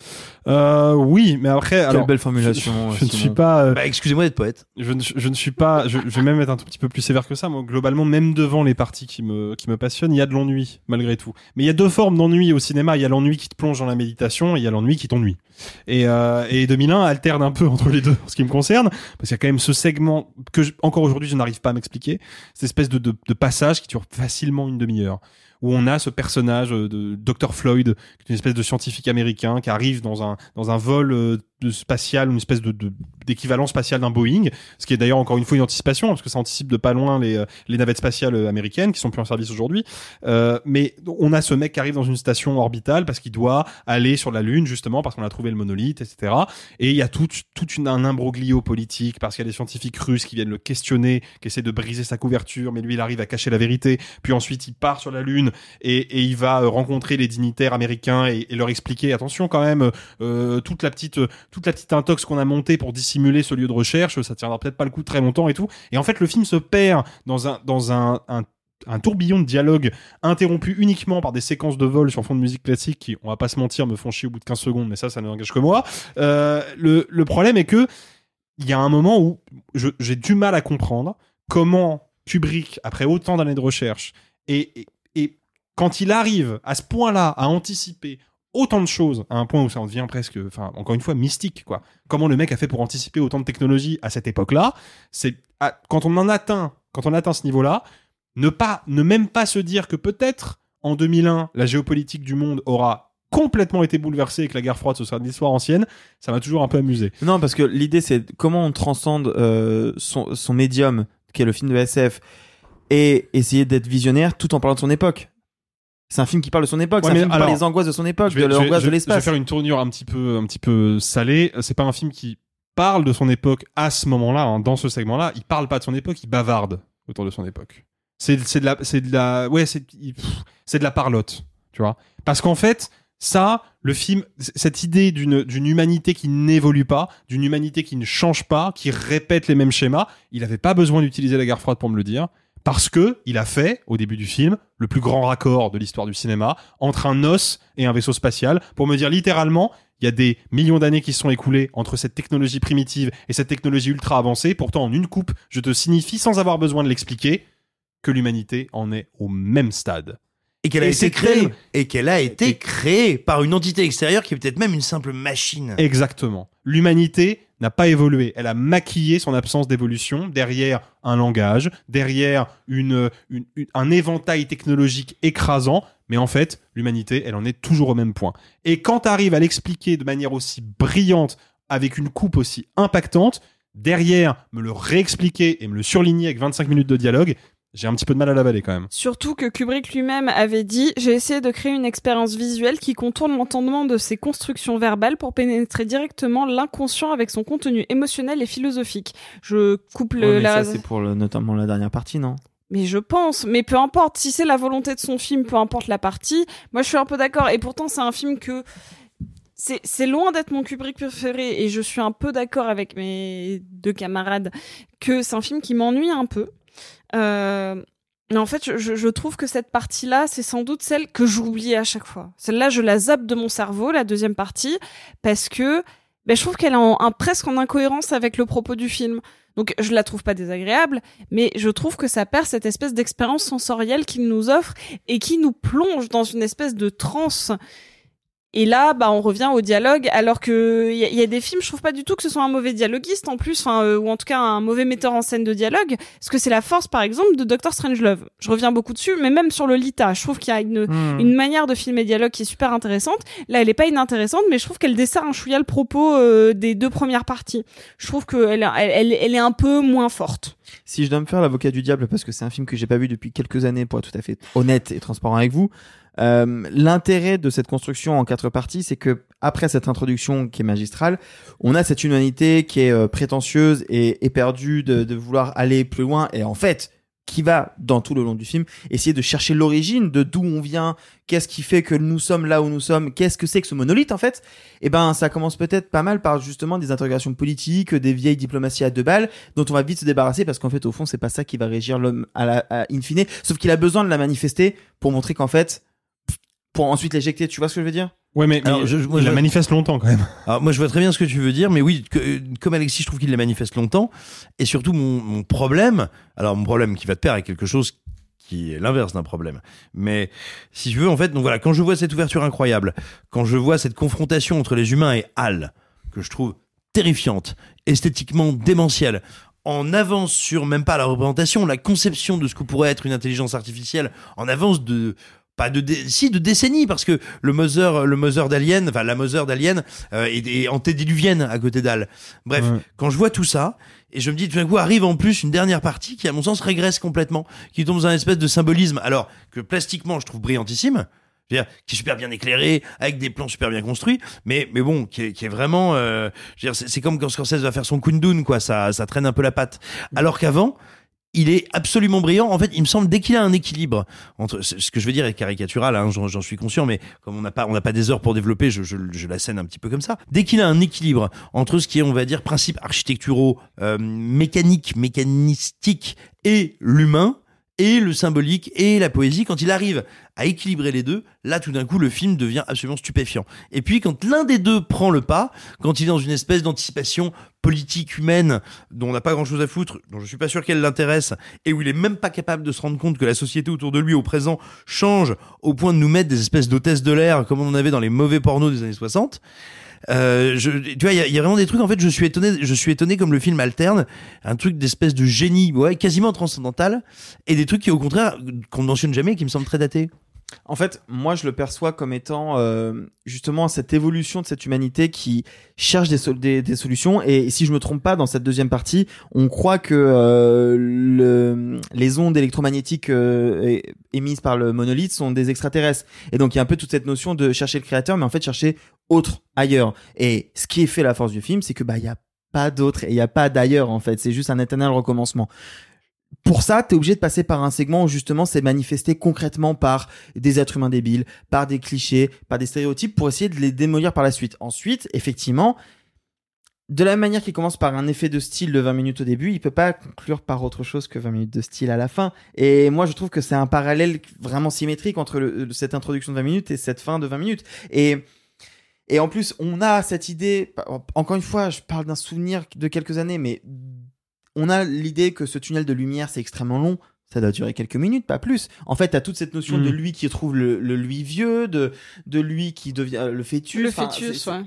Euh, oui, mais après, alors, belle formulation, Je, je ne suis pas. euh, Bah, excusez-moi d'être poète. je, ne, je ne suis pas. Je, je vais même être un tout petit peu plus sévère que ça. Moi, globalement, même devant les parties qui me qui me passionnent, il y a de l'ennui malgré tout. Mais il y a deux formes d'ennui au cinéma. Il y a l'ennui qui te plonge dans la méditation et il y a l'ennui qui t'ennuie. Et, euh, et 2001 alterne un peu entre les deux en ce qui me concerne, parce qu'il y a quand même ce segment que encore aujourd'hui je n'arrive pas à m'expliquer, cette espèce de, de, passage qui dure facilement une demi-heure où on a ce personnage euh, de Dr Floyd, une espèce de scientifique américain qui arrive dans un dans un vol euh, de spatial, une espèce de d'équivalent spatial d'un Boeing, ce qui est d'ailleurs encore une fois une anticipation parce que ça anticipe de pas loin les euh, les navettes spatiales euh, américaines qui sont plus en service aujourd'hui. Euh, mais on a ce mec qui arrive dans une station orbitale parce qu'il doit aller sur la Lune justement parce qu'on a trouvé le monolithe, etc. Et il y a tout tout une, un imbroglio politique parce qu'il y a des scientifiques russes qui viennent le questionner, qui essaient de briser sa couverture, mais lui il arrive à cacher la vérité. Puis ensuite il part sur la Lune et, et il va euh, rencontrer les dignitaires américains et, et leur expliquer attention quand même euh, toute la petite toute la petite intox qu'on a montée pour dissimuler ce lieu de recherche, ça tiendra peut-être pas le coup très longtemps et tout. Et en fait le film se perd dans un dans un, un tourbillon de dialogue interrompu uniquement par des séquences de vol sur fond de musique classique qui, on va pas se mentir, me font chier au bout de 15 secondes, mais ça, ça n'engage que moi. Euh, le, le problème est que il y a un moment où j'ai du mal à comprendre comment Kubrick, après autant d'années de recherche, et, et quand il arrive à ce point-là à anticiper autant de choses à un point où ça en devient presque, encore une fois, mystique. Comment le mec a fait pour anticiper autant de technologies à cette époque-là, à- quand on en atteint, quand on atteint ce niveau-là, ne pas, ne même pas se dire que peut-être en 2001, la géopolitique du monde aura complètement été bouleversée et que la guerre froide ce sera de l'histoire ancienne, ça m'a toujours un peu amusé. Non, parce que l'idée, c'est comment on transcende euh, son, son médium, qui est le film de SF, et essayer d'être visionnaire tout en parlant de son époque. C'est un film qui parle de son époque, Ouais, c'est un film qui parle des angoisses de son époque, vais, de l'angoisse de vais- je vais l'espace. faire une tournure un petit peu, un petit peu salée. C'est pas un film qui parle de son époque à ce moment-là, hein, dans ce segment-là. Il parle pas de son époque, il bavarde autour de son époque. C'est, de la, c'est de la, ouais, c'est, de la parlotte, tu vois. Parce qu'en fait, ça, le film, cette idée d'une, d'une humanité qui n'évolue pas, d'une humanité qui ne change pas, qui répète les mêmes schémas, il avait pas besoin d'utiliser la guerre froide pour me le dire. Parce que il a fait, au début du film, le plus grand raccord de l'histoire du cinéma entre un os et un vaisseau spatial pour me dire littéralement, il y a des millions d'années qui se sont écoulées entre cette technologie primitive et cette technologie ultra avancée. Pourtant, en une coupe, je te signifie sans avoir besoin de l'expliquer que l'humanité en est au même stade. Et qu'elle a été créée. Et qu'elle a été créée par une entité extérieure qui est peut-être même une simple machine. Exactement. L'humanité n'a pas évolué. Elle a maquillé son absence d'évolution derrière un langage, derrière un éventail technologique écrasant. Mais en fait, l'humanité, elle en est toujours au même point. Et quand tu arrives à l'expliquer de manière aussi brillante, avec une coupe aussi impactante, derrière, me le réexpliquer et me le surligner avec 25 minutes de dialogue, j'ai un petit peu de mal à l'avaler quand même. Surtout que Kubrick lui-même avait dit J'ai essayé de créer une expérience visuelle qui contourne l'entendement de ses constructions verbales pour pénétrer directement l'inconscient avec son contenu émotionnel et philosophique. Je coupe le. Ouais, mais la... ça, c'est pour le- notamment la dernière partie, non? Mais je pense, mais peu importe, si c'est la volonté de son film, peu importe la partie, moi je suis un peu d'accord. Et pourtant, c'est un film que. C'est c'est loin d'être mon Kubrick préféré, et je suis un peu d'accord avec mes deux camarades que c'est un film qui m'ennuie un peu. Euh, mais en fait, je, trouve que cette partie-là, c'est sans doute celle que j'oublie à chaque fois. Celle-là, je la zappe de mon cerveau, la deuxième partie, parce que ben, je trouve qu'elle est en, en- presque en incohérence avec le propos du film. Donc, je la trouve pas désagréable, mais je trouve que ça perd cette espèce d'expérience sensorielle qu'il nous offre et qui nous plonge dans une espèce de transe. Et là, bah, on revient au dialogue, alors que il y, a- y a des films, je trouve pas du tout que ce soit un mauvais dialoguiste en plus, enfin, euh, ou en tout cas un mauvais metteur en scène de dialogue, parce que c'est la force, par exemple, de Doctor Strangelove. Je reviens beaucoup dessus, mais même sur Lolita, je trouve qu'il y a une, Hmm. une manière de filmer dialogue qui est super intéressante. Là, elle est pas inintéressante, mais je trouve qu'elle dessert un chouïa le propos euh, des deux premières parties. Je trouve qu'elle elle, elle, elle est un peu moins forte. Si je dois me faire l'avocat du diable, parce que c'est un film que j'ai pas vu depuis quelques années, pour être tout à fait honnête et transparent avec vous, euh, l'intérêt de cette construction en quatre parties, c'est que après cette introduction qui est magistrale, on a cette humanité qui est euh, prétentieuse et éperdue de, de vouloir aller plus loin, et en fait, qui va dans tout le long du film? Essayer de chercher l'origine de d'où on vient, qu'est-ce qui fait que nous sommes là où nous sommes, qu'est-ce que c'est que ce monolithe en fait? Eh ben ça commence peut-être pas mal par justement des interrogations politiques, des vieilles diplomaties à deux balles dont on va vite se débarrasser parce qu'en fait au fond c'est pas ça qui va régir l'homme à la à in fine, sauf qu'il a besoin de la manifester pour montrer qu'en fait pour ensuite l'éjecter, tu vois ce que je veux dire? Ouais, mais, je- moi, il je- la manifeste longtemps quand même. Alors moi je vois très bien ce que tu veux dire, mais oui, que- comme Alexis, je trouve qu'il les manifeste longtemps. Et surtout mon, mon problème, alors mon problème qui va de pair avec quelque chose qui est l'inverse d'un problème. Mais si tu veux, en fait, donc voilà, quand je vois cette ouverture incroyable, quand je vois cette confrontation entre les humains et Hal, que je trouve terrifiante, esthétiquement démentielle, en avance sur même pas la représentation, la conception de ce que pourrait être une intelligence artificielle, en avance de pas de dé- si de décennies parce que le Mother le Mother d'Alien enfin la Mother d'Alien euh, est, est antédiluvienne à côté d'Al. Bref, Ouais. quand je vois tout ça et je me dis tout d'un coup arrive en plus une dernière partie qui à mon sens régresse complètement, qui tombe dans un espèce de symbolisme alors que plastiquement je trouve brillantissime. Je veux dire, qui est super bien éclairé, avec des plans super bien construits, mais mais bon, qui est, qui est vraiment, euh, je veux dire, c'est c'est comme quand Scorsese va faire son Kundun, quoi, ça ça traîne un peu la patte. Alors qu'avant, il est absolument brillant. En fait, il me semble dès qu'il a un équilibre entre ce que je veux dire est caricatural, hein, j'en j'en suis conscient, mais comme on n'a pas on n'a pas des heures pour développer, je, je, je la scène un petit peu comme ça. Dès qu'il a un équilibre entre ce qui est on va dire principes architecturaux, euh, mécaniques, mécanistiques et l'humain et le symbolique et la poésie, quand il arrive à équilibrer les deux, là tout d'un coup le film devient absolument stupéfiant. Et puis quand l'un des deux prend le pas, quand il est dans une espèce d'anticipation politique humaine dont on n'a pas grand chose à foutre, dont je suis pas sûr qu'elle l'intéresse, et où il est même pas capable de se rendre compte que la société autour de lui au présent change au point de nous mettre des espèces d'hôtesses de l'air comme on en avait dans les mauvais pornos des années 60. Euh, je, tu vois, il y, y a vraiment des trucs. En fait, je suis étonné. Je suis étonné comme le film alterne un truc d'espèce de génie, ouais, quasiment transcendantal, et des trucs qui, au contraire, qu'on ne mentionne jamais, et qui me semblent très datés. En fait, moi, je le perçois comme étant euh, justement cette évolution de cette humanité qui cherche des, sol- des, des solutions. Et si je me trompe pas, dans cette deuxième partie, on croit que euh, le, les ondes électromagnétiques euh, émises par le monolithe sont des extraterrestres. Et donc, il y a un peu toute cette notion de chercher le créateur, mais en fait, chercher autre ailleurs. Et ce qui est fait la force du film, c'est que bah il y a pas d'autre et il y a pas d'ailleurs en fait. C'est juste un éternel recommencement pour ça, tu es obligé de passer par un segment où justement c'est manifesté concrètement par des êtres humains débiles, par des clichés, par des stéréotypes pour essayer de les démolir par la suite. Ensuite, effectivement, de la manière qu'il commence par un effet de style de 20 minutes au début, il peut pas conclure par autre chose que 20 minutes de style à la fin. Et moi, je trouve que c'est un parallèle vraiment symétrique entre cette introduction de 20 minutes et cette fin de 20 minutes. Et et en plus, on a cette idée, encore une fois, je parle d'un souvenir de quelques années, mais on a l'idée que ce tunnel de lumière, c'est extrêmement long. Ça doit durer quelques minutes, pas plus. En fait, t'as toute cette notion Mm. de lui qui trouve le, le lui vieux, de, de lui qui devient euh, le fœtus. Le Enfin, fœtus, c'est- ouais.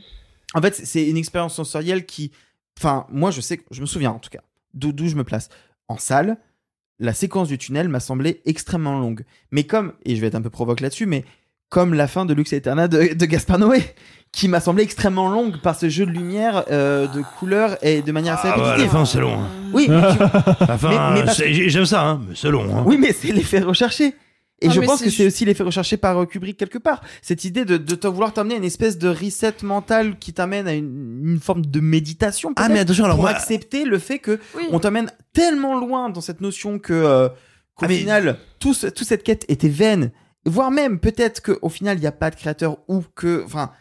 En fait, c'est une expérience sensorielle qui, enfin, moi, je sais, je me souviens en tout cas, d'où d'où je me place. En salle, la séquence du tunnel m'a semblé extrêmement longue. Mais comme, et je vais être un peu provoque là-dessus, mais comme la fin de Lux Eterna de, de Gaspar Noé, qui m'a semblé extrêmement longue par ce jeu de lumière, euh, de couleurs et de manière assez Ah ouais, la fin, c'est long. hein. Oui, mais tu- (laughs) La fin, mais- mais parce- j'aime ça, hein, mais c'est long. hein. oui, mais c'est l'effet recherché. Et Ah, je mais pense que c'est aussi l'effet recherché par euh, Kubrick quelque part. Cette idée de, de te vouloir t'amener à une espèce de reset mental qui t'amène à une, une forme de méditation. Ah, mais attention, alors pour moi- accepter le fait que Oui. on t'amène tellement loin dans cette notion que euh, qu'au Ah, mais- final tout ce- toute cette quête était vaine, voire même peut-être qu'au final il n'y a pas de créateur ou que, enfin.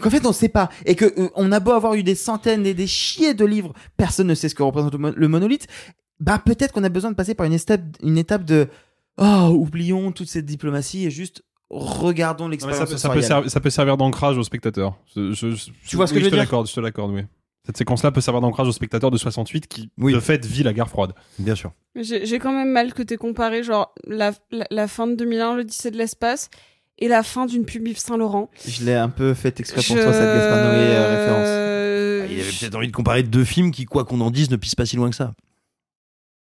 Qu'en fait, on sait pas. Et que euh, on a beau avoir eu des centaines et des chiers de livres, personne ne sait ce que représente le, mon- le monolithe. Bah, peut-être qu'on a besoin de passer par une étape, une étape de, oh, oublions toute cette diplomatie et juste regardons l'expérience. ça, peut- ça servir, ça peut servir d'ancrage au spectateur. Je- je- je- Tu vois ce que je veux te dire je te l'accorde, oui. Cette séquence-là peut servir d'ancrage au spectateur de 68 qui, Oui. de fait, vit la guerre froide. Bien sûr. J'ai quand même mal que t'aies comparé genre la, la, la fin de 2001, l'Odyssée de l'espace, et la fin d'une pub Yves Saint Laurent. Je l'ai un peu fait exprès pour toi, cette Gaspard Noé euh, référence. référence. Ah, il avait peut-être envie de comparer deux films qui, quoi qu'on en dise, ne pissent pas si loin que ça.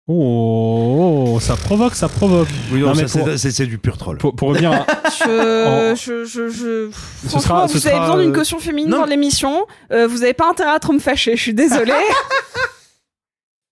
Oh, oh, ça provoque, ça provoque. Oui, Non, non, mais ça, pour- c'est- c'est du pur troll. Pour, pour revenir à... (laughs) Je, En- je, je, je... Ce Franchement, sera- vous avez besoin d'une euh, caution féminine non. dans l'émission. Euh, vous avez pas intérêt à trop me fâcher. Je suis désolée. (laughs) (laughs)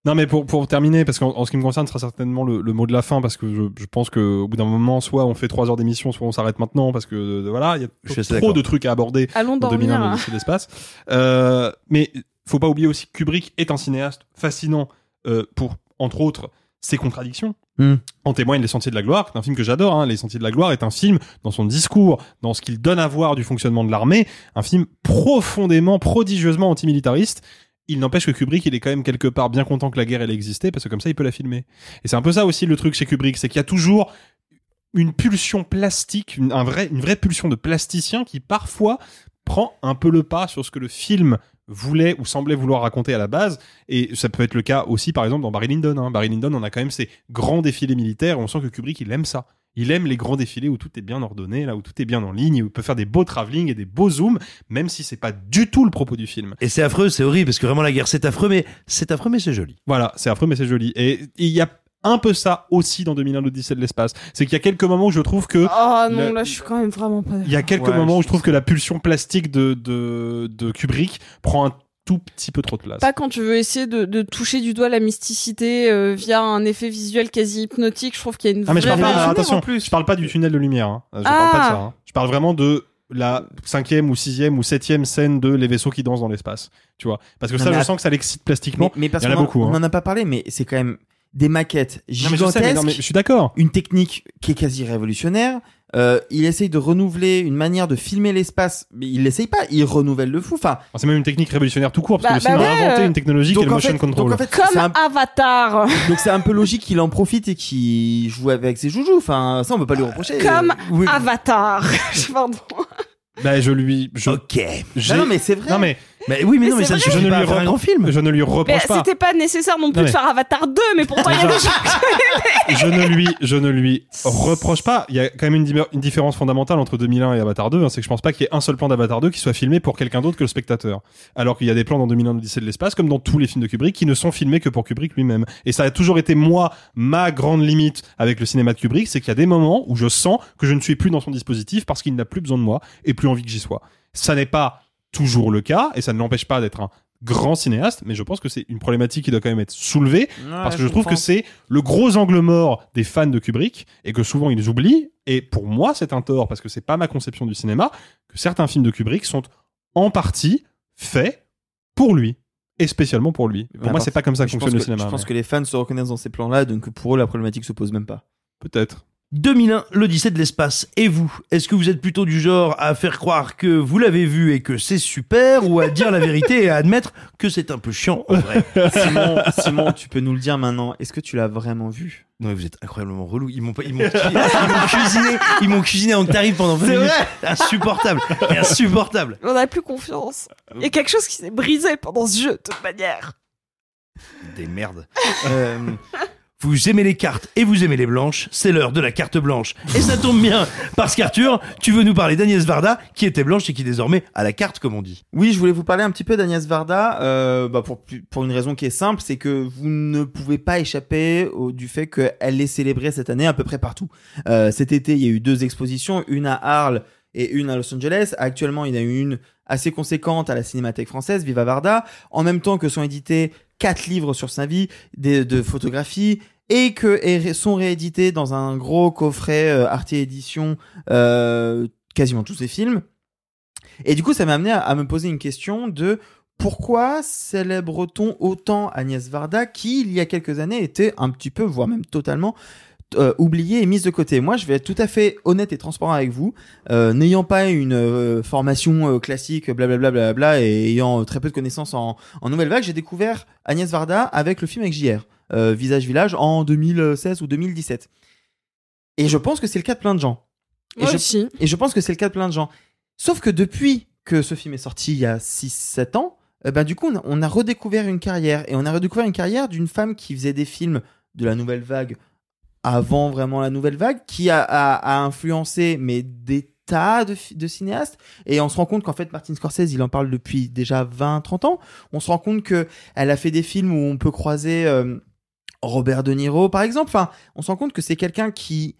Non, mais pour, pour terminer, parce qu'en en ce qui me concerne, ce sera certainement le, le mot de la fin, parce que je, je pense qu'au bout d'un moment, soit on fait trois heures d'émission, soit on s'arrête maintenant, parce que euh, voilà, il y Je suis a assez trop d'accord. de trucs à aborder Allons dans 2001 dormir. l'Odyssée de l'espace. Euh, mais faut pas oublier aussi que Kubrick est un cinéaste fascinant euh, pour, entre autres, ses contradictions. Hmm. En témoigne Les Sentiers de la Gloire, qui est un film que j'adore. Hein. Les Sentiers de la Gloire est un film, dans son discours, dans ce qu'il donne à voir du fonctionnement de l'armée, un film profondément, prodigieusement antimilitariste. Il n'empêche que Kubrick, il est quand même quelque part bien content que la guerre elle existait, parce que comme ça, il peut la filmer. Et c'est un peu ça aussi le truc chez Kubrick, c'est qu'il y a toujours une pulsion plastique, une, un vrai, une vraie pulsion de plasticien qui parfois prend un peu le pas sur ce que le film voulait ou semblait vouloir raconter à la base. Et ça peut être le cas aussi, par exemple, dans Barry Lyndon. Hein. Barry Lyndon, on a quand même ces grands défilés militaires. On sent que Kubrick, il aime ça. Il aime les grands défilés où tout est bien ordonné, là où tout est bien en ligne, où il peut faire des beaux travelling et des beaux zooms, même si c'est pas du tout le propos du film. Et c'est affreux, c'est horrible, parce que vraiment la guerre c'est affreux, mais c'est affreux, mais c'est joli. Voilà, c'est affreux mais c'est joli. Et il y a un peu ça aussi dans 2001 l'Odyssée de l'espace. C'est qu'il y a quelques moments où je trouve que Oh non, le- là, je suis quand même vraiment pas. il y a quelques Ouais, moments où je je trouve que la pulsion plastique de, de, de Kubrick prend un tout petit peu trop de place. Pas quand tu veux essayer de, de toucher du doigt la mysticité euh, via un effet visuel quasi hypnotique. Je trouve qu'il y a une Ah mais je vraie parle pas, attention, je parle pas du tunnel de lumière. Hein. Je parle pas de Ah. ça. hein. Je parle vraiment de la cinquième ou sixième ou septième scène de les vaisseaux qui dansent dans l'espace. Tu vois Parce que Non, ça, je sens que ça l'excite plastiquement. Mais, mais parce Il y en a en- beaucoup. on hein. en a pas parlé, mais c'est quand même des maquettes Non, mais je gigantesques. sais, mais non, mais je suis d'accord. Une technique qui est quasi révolutionnaire. Euh, il essaye de renouveler une manière de filmer l'espace, mais il l'essaye pas, il renouvelle le fou. Enfin, C'est même une technique révolutionnaire tout court parce Bah- que le bah cinéma a ouais, inventé euh, une technologie qui est donc le en motion fait- control. donc en fait, c'est Comme un- Avatar. donc c'est un peu logique qu'il en profite et qu'il joue avec ses joujoux. Enfin, ça on peut pas lui reprocher. Comme Oui. Avatar. (laughs) Pardon. Bah, je lui. Je, Ok. non, mais c'est vrai. Non, mais Mais oui, mais, Mais non, mais ça je ne lui faire un grand film. Je ne lui Mais reproche pas. c'était pas nécessaire non plus Non, de faire Avatar 2, mais pourtant il y a Déjà- des gens. (laughs) je ne lui, je ne lui reproche pas. Il y a quand même une, di- une différence fondamentale entre 2001 et Avatar 2. hein, c'est que je pense pas qu'il y ait un seul plan d'Avatar 2 qui soit filmé pour quelqu'un d'autre que le spectateur. Alors qu'il y a des plans dans 2001 l'Odyssée de l'espace, comme dans tous les films de Kubrick, qui ne sont filmés que pour Kubrick lui-même. Et ça a toujours été moi ma grande limite avec le cinéma de Kubrick, c'est qu'il y a des moments où je sens que je ne suis plus dans son dispositif parce qu'il n'a plus besoin de moi et plus envie que j'y sois. Ça n'est pas toujours le cas et ça ne l'empêche pas d'être un grand cinéaste, mais je pense que c'est une problématique qui doit quand même être soulevée parce que je, trouve que c'est le gros angle mort des fans de Kubrick et que souvent ils oublient. Et pour moi, c'est un tort parce que c'est pas ma conception du cinéma que certains films de Kubrick sont en partie faits pour lui et spécialement pour lui. Pour moi, c'est pas comme ça que fonctionne le cinéma. Je pense mais que les fans se reconnaissent dans ces plans-là, donc pour eux la problématique se pose même pas. Peut-être. 2001, l'Odyssée de l'espace. Et vous Est-ce que vous êtes plutôt du genre à faire croire que vous l'avez vu et que c'est super ou à dire la vérité et à admettre que c'est un peu chiant en vrai? Simon, Simon, tu peux nous le dire maintenant. Est-ce que tu l'as vraiment vu? Non, mais vous êtes incroyablement relou. Ils m'ont pas- ils m'ont (laughs) ils m'ont cuisiné, ils m'ont cuisiné en tarif pendant 20 C'est minutes. vrai Insupportable, insupportable. On a plus confiance. Il y a quelque chose qui s'est brisé pendant ce jeu, de toute manière. Des merdes. (laughs) Euh, vous aimez les cartes et vous aimez les blanches, c'est l'heure de la carte blanche. Et ça tombe bien, parce qu'Arthur, tu veux nous parler d'Agnès Varda, qui était blanche et qui désormais a la carte, comme on dit. Oui, je voulais vous parler un petit peu d'Agnès Varda, euh, bah pour, pour une raison qui est simple, c'est que vous ne pouvez pas échapper au, du fait qu'elle est célébrée cette année à peu près partout. Euh, cet été, il y a eu deux expositions, une à Arles et une à Los Angeles. Actuellement, il y en a une assez conséquente à la Cinémathèque française, Viva Varda, en même temps que sont édités quatre livres sur sa vie, des, de photographies, et que sont réédités dans un gros coffret euh, Arte Édition, euh, quasiment tous ses films. Et du coup, ça m'a amené à, à me poser une question de pourquoi célèbre-t-on autant Agnès Varda qui, il y a quelques années, était un petit peu, voire même totalement, euh, oubliée et mise de côté. Moi, je vais être tout à fait honnête et transparent avec vous. Euh, N'ayant pas une euh, formation euh, classique, blablabla, et ayant très peu de connaissances en, en nouvelle vague, j'ai découvert Agnès Varda avec le film avec JR, euh, Visage Village, en 2016 ou 2017. Et je pense que c'est le cas de plein de gens. Et je, aussi. et je pense que c'est le cas de plein de gens. Sauf que depuis que ce film est sorti il y a 6-7 ans, euh, ben, du coup, on a, on a redécouvert une carrière. Et on a redécouvert une carrière d'une femme qui faisait des films de la nouvelle vague avant vraiment la nouvelle vague, qui a, a, a influencé mais des tas de cinéastes. Et on se rend compte qu'en fait, Martin Scorsese, il en parle depuis déjà 20-30 ans. On se rend compte que elle a fait des films où on peut croiser euh, Robert De Niro, par exemple. Enfin, on se rend compte que c'est quelqu'un qui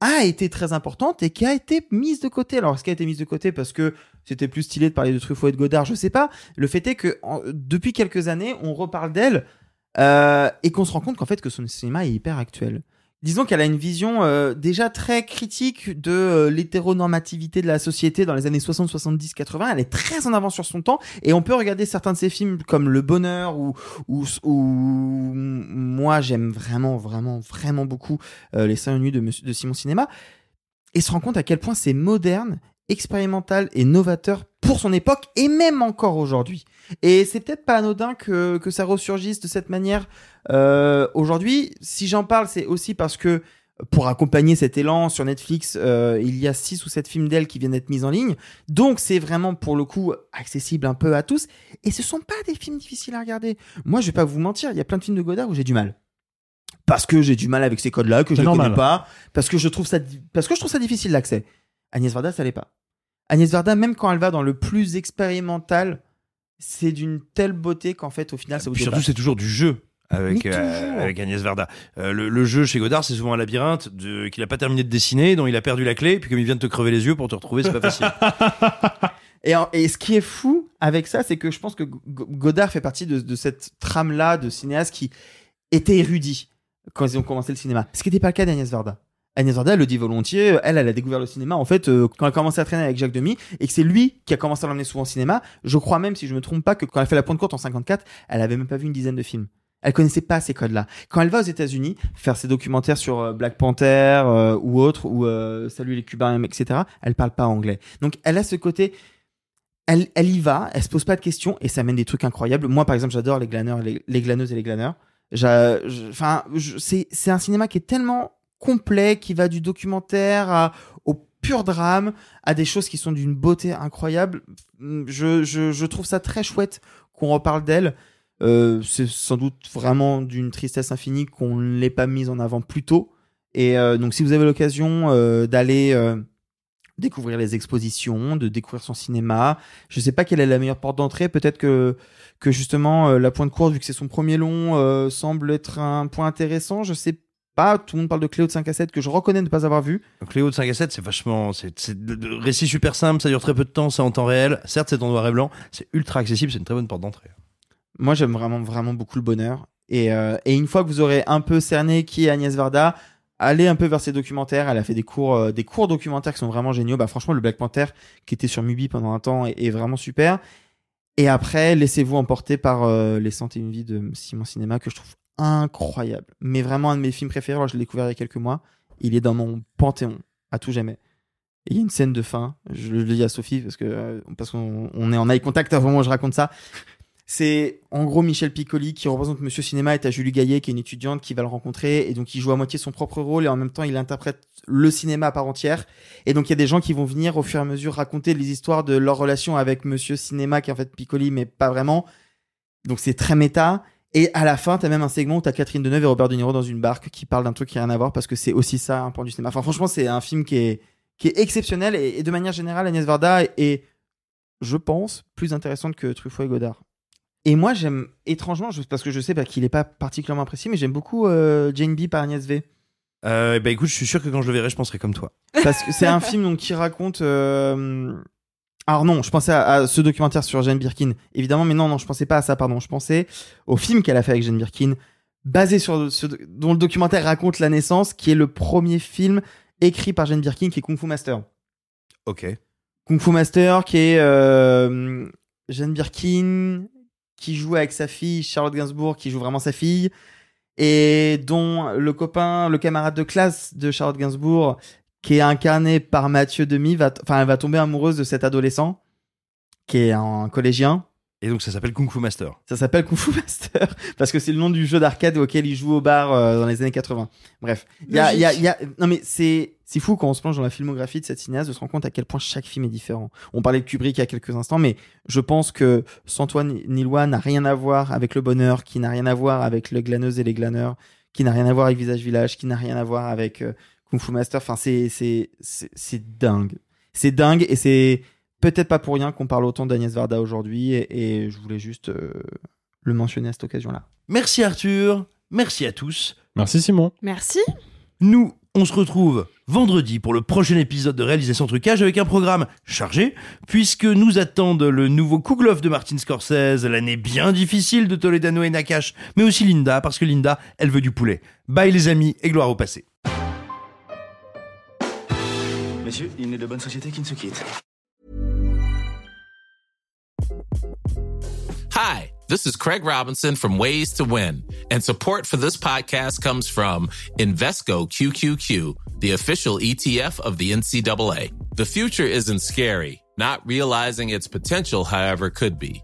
a été très importante et qui a été mise de côté. Alors, est-ce qu'elle a été mise de côté parce que c'était plus stylé de parler de Truffaut et de Godard? Je sais pas. Le fait est que depuis quelques années, on reparle d'elle euh, et qu'on se rend compte qu'en fait que son cinéma est hyper actuel. Disons qu'elle a une vision euh, déjà très critique de euh, l'hétéronormativité de la société dans les années 60, 70, 80. Elle est très en avance sur son temps et on peut regarder certains de ses films comme Le Bonheur ou, ou, ou moi j'aime vraiment, vraiment, vraiment beaucoup euh, Les 5 nuits de, de Simon Cinéma et se rend compte à quel point c'est moderne, expérimental et novateur pour son époque et même encore aujourd'hui. Et c'est peut-être pas anodin que, que ça ressurgisse de cette manière euh, aujourd'hui. Si j'en parle, c'est aussi parce que pour accompagner cet élan sur Netflix, euh, il y a six ou sept films d'elle qui viennent d'être mis en ligne. Donc c'est vraiment pour le coup accessible un peu à tous. Et ce sont pas des films difficiles à regarder. Moi, je vais pas vous mentir, il y a plein de films de Godard où j'ai du mal. parce que j'ai du mal avec ces codes-là, que je ne connais pas, parce que je trouve ça, parce que je trouve ça difficile d'accès. Agnès Varda, ça l'est pas. Agnès Varda, même quand elle va dans le plus expérimental, c'est d'une telle beauté qu'en fait, au final, ça vous surtout, c'est toujours du jeu. Avec, euh, avec Agnès Varda. Euh, le, le jeu chez Godard, c'est souvent un labyrinthe qu'il a pas terminé de dessiner, dont il a perdu la clé, puis comme il vient de te crever les yeux pour te retrouver, c'est pas facile. (laughs) Et, en- et ce qui est fou avec ça, c'est que je pense que Go- Godard fait partie de, de cette trame-là de cinéastes qui étaient érudits quand ils ont commencé le cinéma. Ce qui n'était pas le cas d'Agnès Varda. Agnès Varda, elle le dit volontiers, elle, elle a découvert le cinéma en fait euh, quand elle a commencé à traîner avec Jacques Demy et que c'est lui qui a commencé à l'emmener souvent au cinéma. Je crois même, si je me trompe pas, que quand elle fait la pointe courte en 54, elle avait même pas vu une dizaine de films. Elle connaissait pas ces codes-là. Quand elle va aux États-Unis faire ses documentaires sur euh, Black Panther euh, ou autre ou euh, Salut les Cubains, etc., elle parle pas anglais. Donc elle a ce côté elle, elle y va, elle se pose pas de questions et ça mène des trucs incroyables. Moi, par exemple, j'adore les glaneurs, les, glaneuses et les glaneurs. Enfin, c'est un cinéma qui est tellement complet, qui va du documentaire au pur drame, à des choses qui sont d'une beauté incroyable. Je, je, je trouve ça très chouette qu'on reparle d'elle. Euh, c'est sans doute vraiment d'une tristesse infinie qu'on ne l'ait pas mise en avant plus tôt. Et euh, donc, si vous avez l'occasion euh, d'aller découvrir les expositions, de découvrir son cinéma. Je sais pas quelle est la meilleure porte d'entrée. Peut-être que que justement la pointe courte, vu que c'est son premier long, semble être un point intéressant. Je sais pas. Tout le monde parle de Cléo de 5 à 7 que je reconnais ne pas avoir vu. Cléo de 5 à 7, c'est vachement. C'est de- récit super simple, ça dure très peu de temps, c'est en temps réel. Certes, c'est en noir et blanc, c'est ultra accessible, c'est une très bonne porte d'entrée. Moi, j'aime vraiment vraiment beaucoup le bonheur. Et, euh, et une fois que vous aurez un peu cerné qui est Agnès Varda, allez un peu vers ses documentaires. Elle a fait des cours, euh, des cours documentaires qui sont vraiment géniaux. Bah, franchement, le Black Panther qui était sur Mubi pendant un temps est, est vraiment super. Et après, laissez-vous emporter par euh, Les 101 vies de Simon Cinéma que je trouve incroyable. Mais vraiment un de mes films préférés. Alors, je l'ai découvert il y a quelques mois. Il est dans mon panthéon à tout jamais. Il y a une scène de fin. Je le dis à Sophie parce que euh, parce qu'on on est en eye contact avant moi je raconte ça. C'est en gros Michel Piccoli qui représente Monsieur Cinéma et t'as Julie Gaillet qui est une étudiante qui va le rencontrer et donc il joue à moitié son propre rôle et en même temps il interprète le cinéma à part entière. Et donc il y a des gens qui vont venir au fur et à mesure raconter les histoires de leur relation avec Monsieur Cinéma qui est en fait Piccoli mais pas vraiment. Donc c'est très méta. Et à la fin, t'as même un segment où t'as Catherine Deneuve et Robert De Niro dans une barque qui parlent d'un truc qui n'a rien à voir parce que c'est aussi ça un point du cinéma. Enfin franchement c'est un film qui est qui est exceptionnel et, et de manière générale Agnès Varda est, je pense, plus intéressante que Truffaut et Godard. Et moi, j'aime étrangement, parce que je sais bah, qu'il est pas particulièrement apprécié, mais j'aime beaucoup euh, Jane B par Agnès V. Euh, bah écoute, je suis sûr que quand je le verrai, je penserai comme toi. Parce que c'est un film donc, qui raconte. euh, Alors non, je pensais à, à ce documentaire sur Jane Birkin, évidemment, mais non, non, je pensais pas à ça, pardon. Je pensais au film qu'elle a fait avec Jane Birkin, basé sur ce dont le documentaire raconte la naissance, qui est le premier film écrit par Jane Birkin, qui est Kung Fu Master. Ok. Kung Fu Master, qui est euh, Jane Birkin, qui joue avec sa fille, Charlotte Gainsbourg, qui joue vraiment sa fille, et dont le copain, le camarade de classe de Charlotte Gainsbourg, qui est incarné par Mathieu Demy, va, enfin, elle va tomber amoureuse de cet adolescent, qui est un collégien. Et donc ça s'appelle Kung Fu Master. Ça s'appelle Kung Fu Master (laughs) parce que c'est le nom du jeu d'arcade auquel il joue au bar euh, dans les années 80. Bref, il y a, il y a, y a- non mais c'est c'est fou quand on se plonge dans la filmographie de cette cinéaste de se rendre compte à quel point chaque film est différent. On parlait de Kubrick il y a quelques instants, mais je pense que Santoine Nilois n'a rien à voir avec Le Bonheur, qui n'a rien à voir avec Le Glaneuse et les Glaneurs, qui n'a rien à voir avec Visage Village, qui n'a rien à voir avec euh, Kung Fu Master. Enfin, c'est c'est c'est dingue. C'est dingue et c'est peut-être pas pour rien qu'on parle autant d'Agnès Varda aujourd'hui et, et je voulais juste euh, le mentionner à cette occasion-là. Merci Arthur, merci à tous. Merci Simon. Merci. Nous, on se retrouve vendredi pour le prochain épisode de Réalisation Trucage avec un programme chargé, puisque nous attendent le nouveau Kugloff de Martin Scorsese, l'année bien difficile de Toledano et Nakash, mais aussi Linda, parce que Linda, elle veut du poulet. Bye les amis et gloire au passé. Messieurs, il n'est de bonne société qui ne se quitte. Hi, this is Craig Robinson from Ways to Win, and support for this podcast comes from Invesco QQQ, the official ETF of the NCAA. The future isn't scary. Not realizing its potential, however, could be.